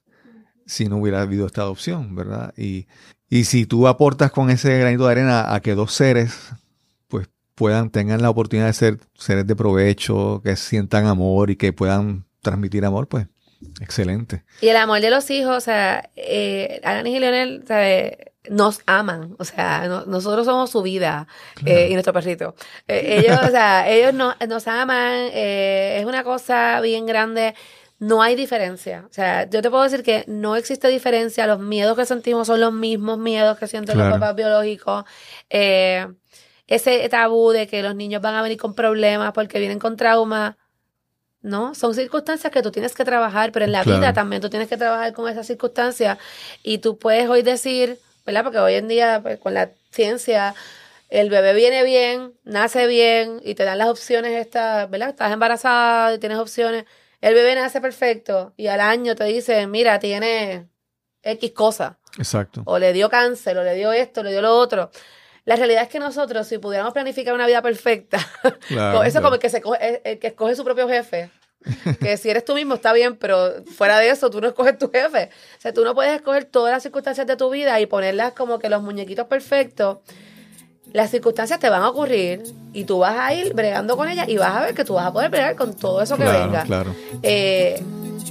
si no hubiera habido esta adopción, verdad? Y, y si tú aportas con ese granito de arena a que dos seres puedan, tengan la oportunidad de ser seres de provecho, que sientan amor y que puedan transmitir amor, pues excelente. Y el amor de los hijos, o sea, eh, y Leonel, nos aman, o sea, nosotros somos su vida eh, y nuestro perrito. Eh, ellos, o sea, ellos nos aman, eh, es una cosa bien grande, no hay diferencia. O sea, yo te puedo decir que no existe diferencia, los miedos que sentimos son los mismos miedos que sienten los papás biológicos. Eh, ese tabú de que los niños van a venir con problemas porque vienen con trauma. ¿no? Son circunstancias que tú tienes que trabajar, pero en la vida también tú tienes que trabajar con esas circunstancias y tú puedes hoy decir, ¿verdad? Porque hoy en día, pues, con la ciencia, el bebé viene bien, nace bien y te dan las opciones, estas, ¿verdad? Estás embarazada y tienes opciones. El bebé nace perfecto y al año te dice, mira, tiene X cosa. Exacto. O le dio cáncer, o le dio esto, le dio lo otro. La realidad es que nosotros, si pudiéramos planificar una vida perfecta, eso es como el que, se el que escoge su propio jefe. Que si eres tú mismo está bien, pero fuera de eso tú no escoges tu jefe. O sea, tú no puedes escoger todas las circunstancias de tu vida y ponerlas como que los muñequitos perfectos. Las circunstancias te van a ocurrir y tú vas a ir bregando con ellas y vas a ver que tú vas a poder bregar con todo eso que venga. Claro. Eh,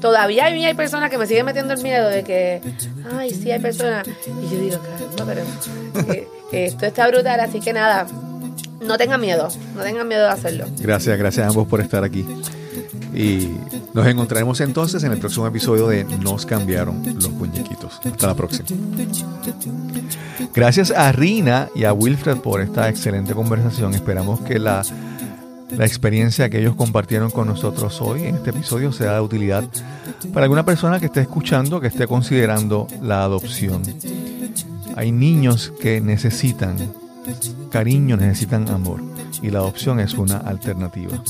todavía hay, hay personas que me siguen metiendo el miedo de que, ay, sí, hay personas. Y yo digo, no, pero eh, esto está brutal, así que nada, no tengan miedo, no tengan miedo de hacerlo. Gracias, gracias a ambos por estar aquí. Y nos encontraremos entonces en el próximo episodio de Nos cambiaron los muñequitos. Hasta la próxima. Gracias a Rina y a Wilfred por esta excelente conversación. Esperamos que la la experiencia que ellos compartieron con nosotros hoy en este episodio sea de utilidad para alguna persona que esté escuchando, que esté considerando la adopción. Hay niños que necesitan cariño, necesitan amor y la adopción es una alternativa.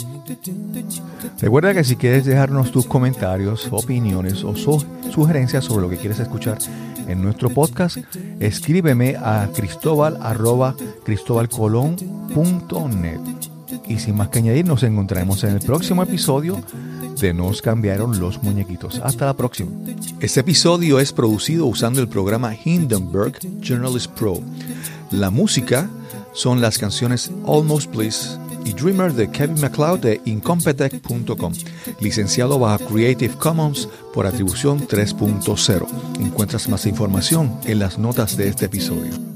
Recuerda que si quieres dejarnos tus comentarios, opiniones o sugerencias sobre lo que quieres escuchar en nuestro podcast, escríbeme a cristobal.cristobalcolón.net. Y sin más que añadir, nos encontraremos en el próximo episodio de Nos cambiaron los muñequitos. Hasta la próxima. Este episodio es producido usando el programa Hindenburg Journalist Pro. La música son las canciones Almost Please y Dreamer de Kevin MacLeod de Incompetech.com, licenciado bajo Creative Commons por atribución 3.0. Encuentras más información en las notas de este episodio.